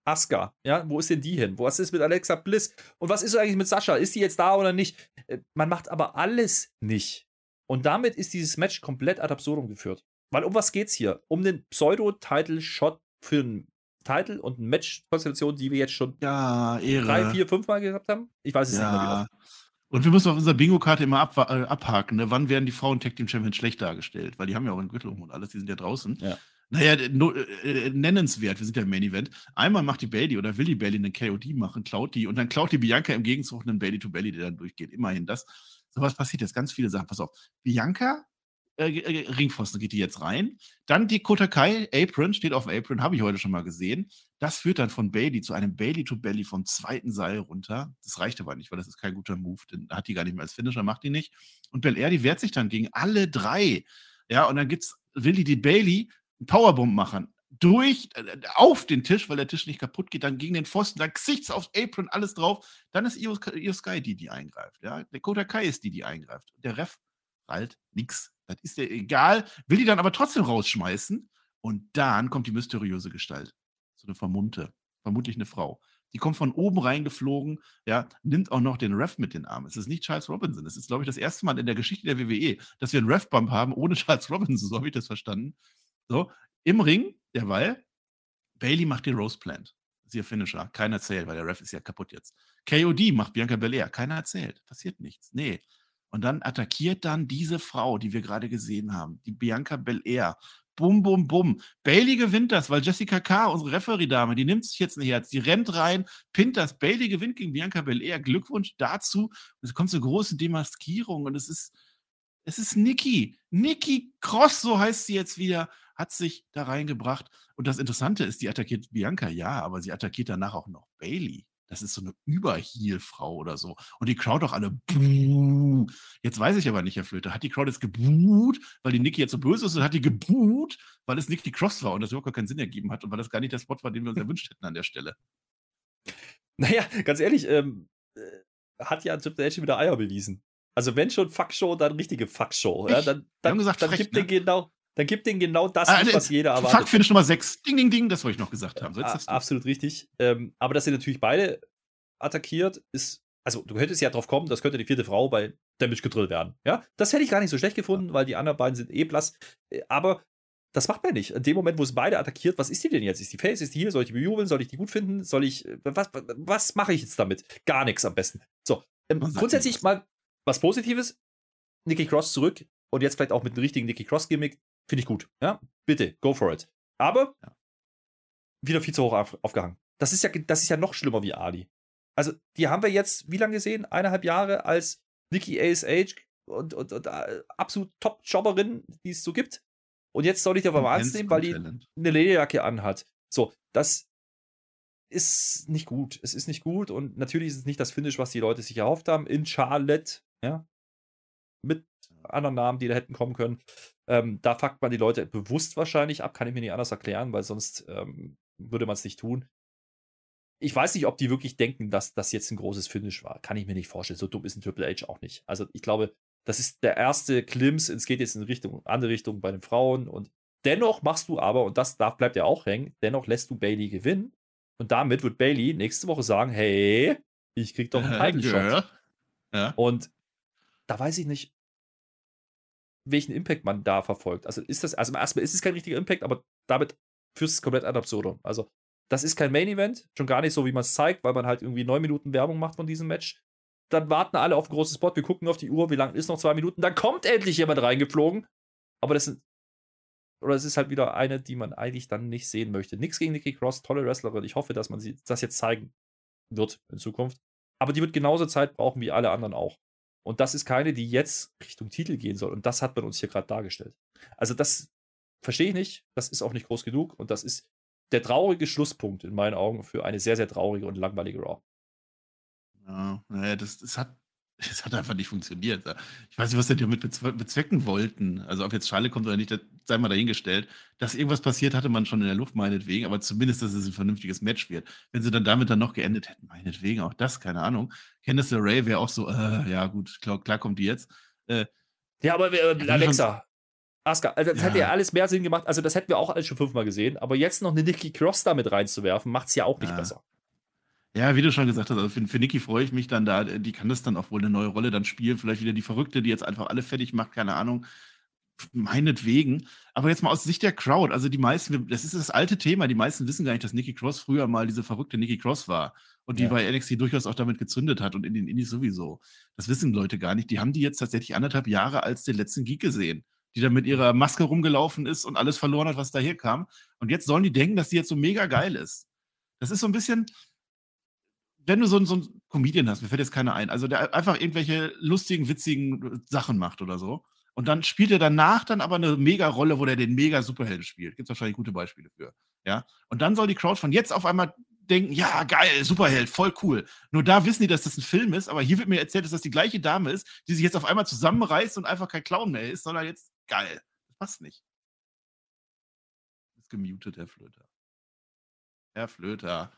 Asuka, ja, wo ist denn die hin? Was ist mit Alexa Bliss? Und was ist eigentlich mit Sascha? Ist die jetzt da oder nicht? Äh, man macht aber alles nicht. Und damit ist dieses Match komplett ad absurdum geführt. Weil um was geht's hier? Um den Pseudo-Title-Shot für einen Title und eine Match-Konstellation, die wir jetzt schon ja, drei, vier, fünf Mal gehabt haben? Ich weiß es ja. nicht mehr genau. Und wir müssen auf unserer Bingo-Karte immer ab, äh, abhaken, ne? wann werden die Frauen Tag Team Champions schlecht dargestellt? Weil die haben ja auch einen Gürtel um und alles, die sind ja draußen. Ja. Naja, no, äh, nennenswert, wir sind ja im Main Event. Einmal macht die Bailey oder will die Bailey einen KOD machen, klaut die und dann klaut die Bianca im Gegenzug einen Bailey to Bailey, der dann durchgeht. Immerhin das. So was passiert jetzt, ganz viele Sachen. Pass auf. Bianca äh, äh, Ringpfosten geht die jetzt rein. Dann die Kotakai Apron, steht auf Apron, habe ich heute schon mal gesehen. Das führt dann von Bailey zu einem Bailey to Belly vom zweiten Seil runter. Das reicht aber nicht, weil das ist kein guter Move. Den hat die gar nicht mehr als Finisher, macht die nicht. Und Bel Air, die wehrt sich dann gegen alle drei. Ja, und dann gibt's, will die die Bailey einen Powerbomb machen. Durch, äh, auf den Tisch, weil der Tisch nicht kaputt geht, dann gegen den Pfosten, dann Gesichts aufs Apron, alles drauf. Dann ist Io, Io Sky die, die eingreift. Ja, der Kotakai ist die, die eingreift. Der Ref halt nix. Das ist dir egal, will die dann aber trotzdem rausschmeißen. Und dann kommt die mysteriöse Gestalt. So eine Vermummte, vermutlich eine Frau. Die kommt von oben reingeflogen, ja, nimmt auch noch den Ref mit den Armen. Es ist nicht Charles Robinson. Es ist, glaube ich, das erste Mal in der Geschichte der WWE, dass wir einen Ref-Bump haben ohne Charles Robinson. So habe ich das verstanden. So, im Ring, derweil, Bailey macht den Rose Plant. Ist ihr Finisher. Keiner zählt, weil der Ref ist ja kaputt jetzt. KOD macht Bianca Belair. Keiner erzählt. Passiert nichts. Nee. Und dann attackiert dann diese Frau, die wir gerade gesehen haben, die Bianca Belair. Bum, bum, bum. Bailey gewinnt das, weil Jessica K., unsere Referee-Dame, die nimmt sich jetzt ein Herz, die rennt rein, pinnt das. Bailey gewinnt gegen Bianca Belair. Glückwunsch dazu. Und es kommt zur großen Demaskierung und es ist, es ist Nikki. Nikki Cross, so heißt sie jetzt wieder, hat sich da reingebracht. Und das Interessante ist, die attackiert Bianca, ja, aber sie attackiert danach auch noch Bailey. Das ist so eine Überheal-Frau oder so. Und die Crowd auch alle, Buh. Jetzt weiß ich aber nicht, Herr Flöte, hat die Crowd jetzt gebuht, weil die Nikki jetzt so böse ist, oder hat die gebuht, weil es Nikki Cross war und das überhaupt gar keinen Sinn ergeben hat und weil das gar nicht der Spot war, den wir uns erwünscht hätten an der Stelle? Naja, ganz ehrlich, ähm, äh, hat ja Triple H wieder Eier bewiesen. Also wenn schon Fuckshow, dann richtige Fuckshow. Ja, dann, dann, gesagt, dann frech, gibt ne? den genau, dann gibt den genau das, Ah, nicht, was jeder erwartet. Fuck Finish Nummer 6. Ding, ding, ding, das wollte ich noch gesagt haben. So, jetzt A- hast du- absolut richtig. Ähm, aber dass sie natürlich beide attackiert, ist. Also, du könntest ja drauf kommen, das könnte die vierte Frau bei Damage Control werden. Ja, das hätte ich gar nicht so schlecht gefunden, weil die anderen beiden sind eh blass. Äh, Aber das macht man nicht. In dem Moment, wo es beide attackiert, was ist die denn jetzt? Ist die Face? Ist die hier? Soll ich die bejubeln? Soll ich die gut finden? Soll ich. äh, Was, was, mache ich jetzt damit? Gar nichts am besten. So. Ähm, grundsätzlich mal was Positives. Nikki Cross zurück und jetzt vielleicht auch mit einem richtigen Nikki Cross-Gimmick. Finde ich gut. Ja, bitte, go for it. Aber Ja. wieder viel zu hoch auf, aufgehangen. Das ist, ja, das ist ja noch schlimmer wie Ali. Also, die haben wir jetzt, wie lange gesehen? Eineinhalb Jahre als Nikki ASH und, und, und äh, absolut Top-Jobberin, die es so gibt. Und jetzt soll ich die auf einmal ernst nehmen, weil die eine Lederjacke anhat. So, das ist nicht gut. Es ist nicht gut und natürlich ist es nicht das Finish, was die Leute sich erhofft haben. In Charlotte, ja, mit anderen Namen, die da hätten kommen können. Ähm, da fuckt man die Leute bewusst wahrscheinlich ab, kann ich mir nicht anders erklären, weil sonst ähm, würde man es nicht tun. Ich weiß nicht, ob die wirklich denken, dass das jetzt ein großes Finish war. Kann ich mir nicht vorstellen. So dumm ist ein Triple H auch nicht. Also ich glaube, das ist der erste Klims. Es geht jetzt in Richtung, andere Richtung bei den Frauen. Und dennoch machst du aber, und das darf, bleibt ja auch hängen, dennoch lässt du Bailey gewinnen. Und damit wird Bailey nächste Woche sagen: Hey, ich krieg doch einen Title Shot. Ja. Und da weiß ich nicht, welchen Impact man da verfolgt. Also ist das, also erstmal ist es kein richtiger Impact, aber damit führt es komplett ad absurdum. Also das ist kein Main Event, schon gar nicht so, wie man es zeigt, weil man halt irgendwie neun Minuten Werbung macht von diesem Match. Dann warten alle auf einen großen Spot, wir gucken auf die Uhr, wie lang ist noch zwei Minuten, dann kommt endlich jemand reingeflogen. Aber das sind, oder es ist halt wieder eine, die man eigentlich dann nicht sehen möchte. Nix gegen Nikki Cross, tolle Wrestlerin. Ich hoffe, dass man sie das jetzt zeigen wird in Zukunft. Aber die wird genauso Zeit brauchen wie alle anderen auch. Und das ist keine, die jetzt Richtung Titel gehen soll. Und das hat man uns hier gerade dargestellt. Also das verstehe ich nicht. Das ist auch nicht groß genug. Und das ist der traurige Schlusspunkt in meinen Augen für eine sehr, sehr traurige und langweilige Raw. Ja, naja, das, das, hat, das hat einfach nicht funktioniert. Ich weiß nicht, was die damit bezwe bezwecken wollten. Also, ob jetzt Schale kommt oder nicht, das sei mal dahingestellt. Dass irgendwas passiert, hatte man schon in der Luft, meinetwegen, aber zumindest, dass es ein vernünftiges Match wird. Wenn sie dann damit dann noch geendet hätten, meinetwegen, auch das, keine Ahnung. Candice LeRae wäre auch so, äh, ja, gut, klar, klar kommt die jetzt. Äh, Ja, aber äh, Alexa, Asuka, also das Ja. hätte ja alles mehr Sinn gemacht. Also das hätten wir auch alles schon fünfmal gesehen. Aber jetzt noch eine Nikki Cross damit reinzuwerfen, macht es ja auch nicht Ja. besser. Ja, wie du schon gesagt hast, also für, für Niki freue ich mich dann da. Die kann das dann auch wohl eine neue Rolle dann spielen. Vielleicht wieder die Verrückte, die jetzt einfach alle fertig macht, keine Ahnung. meinetwegen. Aber jetzt mal aus Sicht der Crowd, also die meisten, das ist das alte Thema, die meisten wissen gar nicht, dass Nikki Cross früher mal diese verrückte Nikki Cross war und die ja. bei NXT durchaus auch damit gezündet hat und in den Indies sowieso. Das wissen Leute gar nicht. Die haben die jetzt tatsächlich anderthalb Jahre als den letzten Geek gesehen, die da mit ihrer Maske rumgelaufen ist und alles verloren hat, was daher kam. Und jetzt sollen die denken, dass die jetzt so mega geil ist. Das ist so ein bisschen, wenn du so, so einen Comedian hast, mir fällt jetzt keiner ein, also der einfach irgendwelche lustigen, witzigen Sachen macht oder so und dann spielt er danach dann aber eine Mega-Rolle, wo der den Mega-Superhelden spielt. Gibt es wahrscheinlich gute Beispiele für. Ja. Und dann soll die Crowd von jetzt auf einmal denken, ja, geil, Superheld, voll cool. Nur da wissen die, dass das ein Film ist, aber hier wird mir erzählt, dass das die gleiche Dame ist, die sich jetzt auf einmal zusammenreißt und einfach kein Clown mehr ist, sondern jetzt geil. Das passt nicht. Ist gemutet, Herr Flöter. Herr Flöter.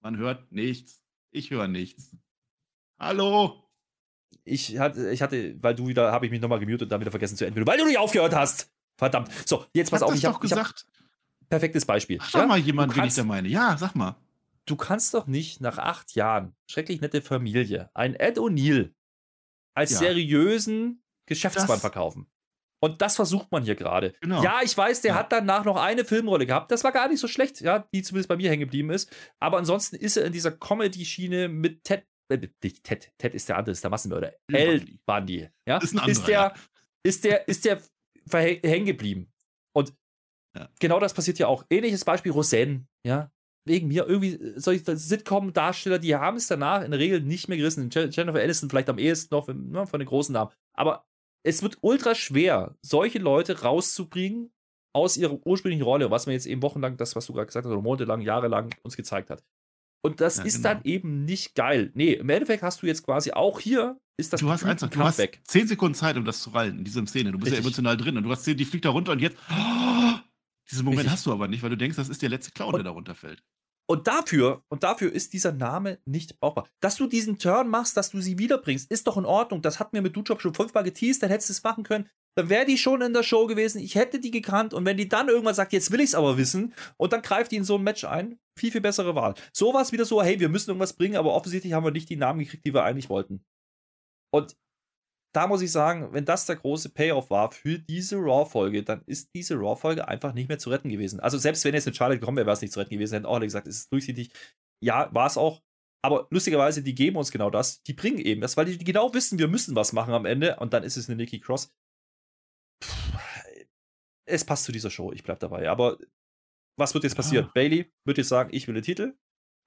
Man hört nichts. Ich höre nichts. Hallo? ich hatte, ich hatte, weil du wieder, habe ich mich nochmal gemutet und dann wieder vergessen zu entwickeln, weil du nicht aufgehört hast. Verdammt. So, jetzt pass auf. ich habe gesagt. Hab perfektes Beispiel. Sag ja? mal jemand, wie ich da meine. Ja, sag mal. Du kannst doch nicht nach acht Jahren, schrecklich nette Familie, einen Ed O'Neill als ja. seriösen Geschäftsmann das, verkaufen. Und das versucht man hier gerade. Genau. Ja, ich weiß, der ja. hat danach noch eine Filmrolle gehabt. Das war gar nicht so schlecht, ja, die zumindest bei mir hängen geblieben ist. Aber ansonsten ist er in dieser Comedy-Schiene mit Ted äh, Ted, Ted ist der andere, ist der Massenmörder. El Bundy. Ja? Ist, ein anderer, ist der, ja. ist der, ist der hängen geblieben. Und ja. genau das passiert ja auch. Ähnliches Beispiel Roseanne, ja. Wegen mir, irgendwie solche Sitcom-Darsteller, die haben es danach in der Regel nicht mehr gerissen. Jennifer Aniston vielleicht am ehesten noch ne, von den großen Namen. Aber es wird ultra schwer, solche Leute rauszubringen aus ihrer ursprünglichen Rolle, was man jetzt eben wochenlang, das, was du gerade gesagt hast, oder monatelang, jahrelang uns gezeigt hat. Und das ja, ist genau. dann eben nicht geil. Nee, im Endeffekt hast du jetzt quasi auch hier ist das Du hast eins, du hast weg. zehn Sekunden Zeit, um das zu rallen in dieser Szene. Du bist Richtig. ja emotional drin und du hast die fliegt da runter und jetzt. Oh, diesen Moment Richtig. hast du aber nicht, weil du denkst, das ist der letzte Clown, und, der da runterfällt. Und dafür, und dafür ist dieser Name nicht brauchbar. Dass du diesen Turn machst, dass du sie wiederbringst, ist doch in Ordnung. Das hat mir mit Dujob schon fünfmal geteased, dann hättest du es machen können dann wäre die schon in der Show gewesen. Ich hätte die gekannt und wenn die dann irgendwann sagt, jetzt will ich es aber wissen und dann greift die in so ein Match ein, viel, viel bessere Wahl. So war es wieder so, hey, wir müssen irgendwas bringen, aber offensichtlich haben wir nicht die Namen gekriegt, die wir eigentlich wollten. Und da muss ich sagen, wenn das der große Payoff war für diese Raw-Folge, dann ist diese Raw-Folge einfach nicht mehr zu retten gewesen. Also selbst wenn jetzt eine Charlotte gekommen wäre, wäre es nicht zu retten gewesen, hätten auch alle gesagt, es ist durchsichtig. Ja, war es auch. Aber lustigerweise, die geben uns genau das. Die bringen eben das, weil die genau wissen, wir müssen was machen am Ende. Und dann ist es eine Nikki Cross es passt zu dieser Show, ich bleib dabei. Aber was wird jetzt passieren? Ah. Bailey wird jetzt sagen, ich will den Titel.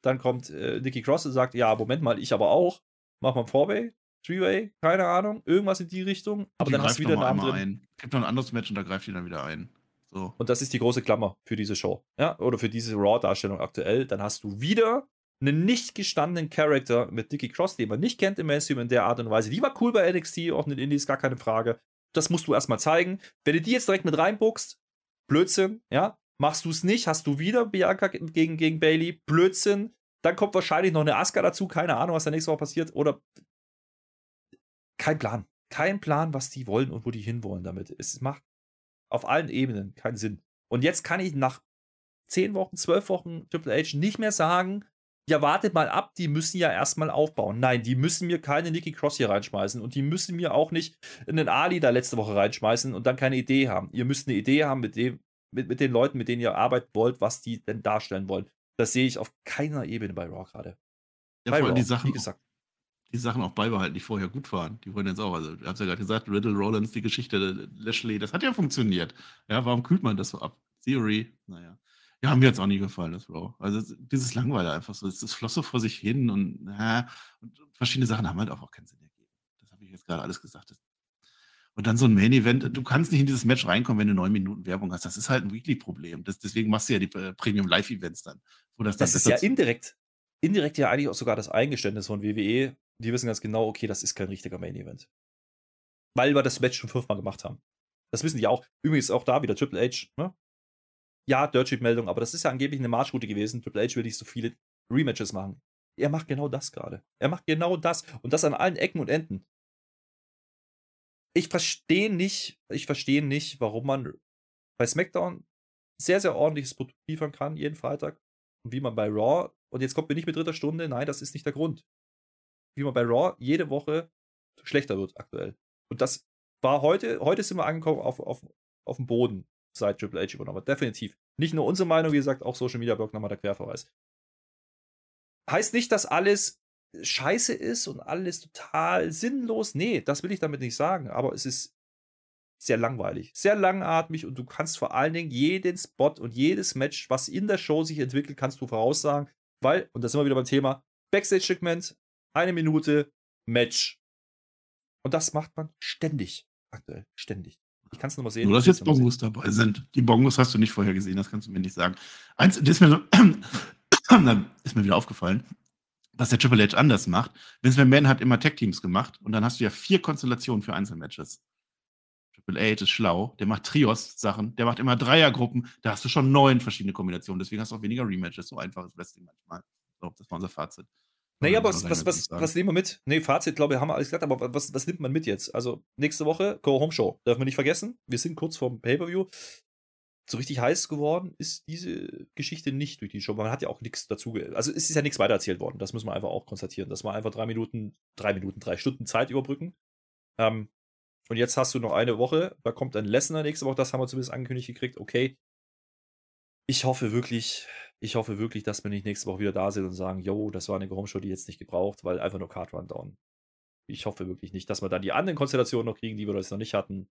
Dann kommt äh, Nikki Cross und sagt, ja, Moment mal, ich aber auch. Mach mal ein Four-Way, Three-Way, keine Ahnung, irgendwas in die Richtung. Aber dann hast du wieder einen Namen drin. Ein. Es gibt noch ein anderes Match und da greift die dann wieder ein. So. Und das ist die große Klammer für diese Show. Ja, oder für diese Raw-Darstellung aktuell. Dann hast du wieder einen nicht gestandenen Charakter mit Nikki Cross, den man nicht kennt im Mainstream in der Art und Weise. Die war cool bei NXT, auch in den Indies, gar keine Frage das musst du erstmal zeigen. Wenn du die jetzt direkt mit reinbuchst, Blödsinn, ja. Machst du es nicht, hast du wieder Bianca gegen, gegen Bailey, Blödsinn. Dann kommt wahrscheinlich noch eine Asuka dazu, keine Ahnung, was da nächste Woche passiert. Oder kein Plan. Kein Plan, was die wollen und wo die hinwollen damit. Es macht auf allen Ebenen keinen Sinn. Und jetzt kann ich nach zehn Wochen, zwölf Wochen Triple H nicht mehr sagen, ja, wartet mal ab, die müssen ja erstmal aufbauen. Nein, die müssen mir keine Nikki Cross hier reinschmeißen und die müssen mir auch nicht einen Ali da letzte Woche reinschmeißen und dann keine Idee haben. Ihr müsst eine Idee haben mit, dem, mit, mit den Leuten, mit denen ihr arbeiten wollt, was die denn darstellen wollen. Das sehe ich auf keiner Ebene bei Raw gerade. Ja, bei vor allem die Sachen, wie gesagt. Die Sachen auch beibehalten, die vorher gut waren. Die wollen jetzt auch, also, ihr habt ja gerade gesagt, Riddle Rollins, die Geschichte, Lashley, das hat ja funktioniert. Ja, warum kühlt man das so ab? Theory, naja. Ja, mir hat es auch nie gefallen, das Raw. Also dieses Langweiler einfach so. Es floss so vor sich hin und, äh, und verschiedene Sachen haben halt auch, auch keinen Sinn ergeben. Das habe ich jetzt gerade alles gesagt. Und dann so ein Main-Event. Du kannst nicht in dieses Match reinkommen, wenn du neun Minuten Werbung hast. Das ist halt ein Weekly-Problem. deswegen machst du ja die äh, Premium-Live-Events dann. Wo das, das ist ja indirekt, indirekt ja eigentlich auch sogar das Eingeständnis von WWE. Die wissen ganz genau, okay, das ist kein richtiger Main-Event. Weil wir das Match schon fünfmal gemacht haben. Das wissen die auch. Übrigens auch da wieder Triple H, ne? ja, Dirtsheet-Meldung, aber das ist ja angeblich eine Marschroute gewesen. Triple H will nicht so viele Rematches machen. Er macht genau das gerade. Er macht genau das und das an allen Ecken und Enden. Ich verstehe nicht, ich verstehe nicht, warum man bei SmackDown sehr, sehr ordentliches Produkt liefern kann, jeden Freitag. Und wie man bei Raw, und jetzt kommt mir nicht mit dritter Stunde, nein, das ist nicht der Grund. Wie man bei Raw jede Woche schlechter wird aktuell. Und das war heute, heute sind wir angekommen auf, auf, auf dem Boden seit Triple H übernommen. Definitiv. Nicht nur unsere Meinung, wie gesagt, auch Social Media Blog nochmal der Querverweis. Heißt nicht, dass alles scheiße ist und alles total sinnlos. Nee, das will ich damit nicht sagen. Aber es ist sehr langweilig, sehr langatmig und du kannst vor allen Dingen jeden Spot und jedes Match, was in der Show sich entwickelt, kannst du voraussagen, weil, und da sind wir wieder beim Thema, Backstage-Segment, eine Minute, Match. Und das macht man ständig, aktuell, ständig. Ich kann es nur mal sehen. Nur, dass jetzt Bongos dabei sind. Die Bongos hast du nicht vorher gesehen, das kannst du mir nicht sagen. Eins, das ist mir, so, ist mir wieder aufgefallen, was der Triple H anders macht. Vince McMahon hat immer Tag-Teams gemacht und dann hast du ja vier Konstellationen für Einzelmatches. Triple H ist schlau, der macht Trios-Sachen, der macht immer Dreiergruppen, da hast du schon neun verschiedene Kombinationen, deswegen hast du auch weniger Rematches, so einfach ist Wrestling manchmal. So, das war unser Fazit. Naja, aber was, was, was, was, nehmen wir mit? Nee, Fazit, glaube ich, haben wir alles gesagt, aber was, was nimmt man mit jetzt? Also, nächste Woche, Go-Home-Show, dürfen wir nicht vergessen. Wir sind kurz vorm Pay-Per-View. So richtig heiß geworden ist diese Geschichte nicht durch die Show. Man hat ja auch nichts dazu. Also, es ist ja nichts weitererzählt worden. Das muss man einfach auch konstatieren. Das war einfach drei Minuten, drei Minuten, drei Stunden Zeit überbrücken. Ähm, und jetzt hast du noch eine Woche, da kommt ein Lesnar nächste Woche, das haben wir zumindest angekündigt gekriegt. Okay. Ich hoffe wirklich, ich hoffe wirklich, dass wir nicht nächste Woche wieder da sind und sagen, yo, das war eine Home-Show, die jetzt nicht gebraucht, weil einfach nur Card Rundown. Ich hoffe wirklich nicht, dass wir dann die anderen Konstellationen noch kriegen, die wir jetzt noch nicht hatten.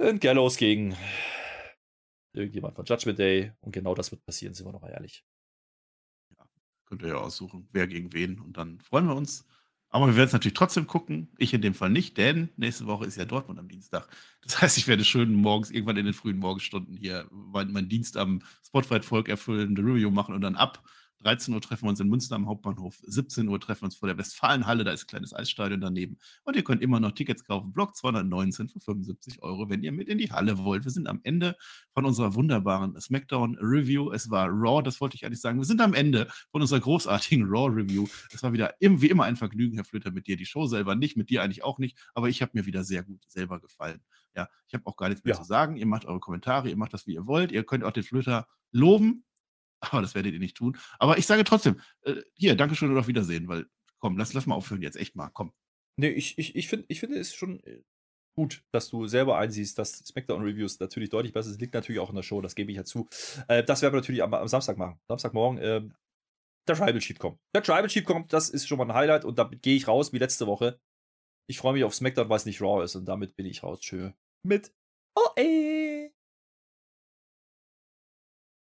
Ein Gallows gegen irgendjemand von Judgment Day. Und genau das wird passieren, sind wir noch mal ehrlich. Ja, könnt ihr ja aussuchen, wer gegen wen. Und dann freuen wir uns aber wir werden es natürlich trotzdem gucken. Ich in dem Fall nicht, denn nächste Woche ist ja Dortmund am Dienstag. Das heißt, ich werde schön morgens, irgendwann in den frühen Morgenstunden hier meinen Dienst am Spotlight-Volk erfüllen, eine Review machen und dann ab 13 Uhr treffen wir uns in Münster am Hauptbahnhof. 17 Uhr treffen wir uns vor der Westfalenhalle. Da ist ein kleines Eisstadion daneben. Und ihr könnt immer noch Tickets kaufen. Block 219 für 75 Euro, wenn ihr mit in die Halle wollt. Wir sind am Ende von unserer wunderbaren Smackdown Review. Es war Raw, das wollte ich eigentlich sagen. Wir sind am Ende von unserer großartigen Raw Review. Es war wieder wie immer ein Vergnügen, Herr Flöter, mit dir. Die Show selber nicht, mit dir eigentlich auch nicht. Aber ich habe mir wieder sehr gut selber gefallen. Ja, ich habe auch gar nichts mehr ja. zu sagen. Ihr macht eure Kommentare, ihr macht das, wie ihr wollt. Ihr könnt auch den Flöter loben aber das werdet ihr nicht tun. Aber ich sage trotzdem, äh, hier, Dankeschön und auf Wiedersehen, weil, komm, lass, lass mal aufhören jetzt, echt mal, komm. Nee, ich, ich, ich, find, ich finde es schon äh, gut, dass du selber einsiehst, dass SmackDown-Reviews natürlich deutlich besser sind. Liegt natürlich auch in der Show, das gebe ich ja zu. Äh, das werden wir natürlich am, am, Samstag machen. Samstagmorgen. Äh, der Tribal Sheet kommt. Der Tribal Sheet kommt, das ist schon mal ein Highlight und damit gehe ich raus wie letzte Woche. Ich freue mich auf SmackDown, weil es nicht Raw ist und damit bin ich raus. Tschö. Mit Oh, ey.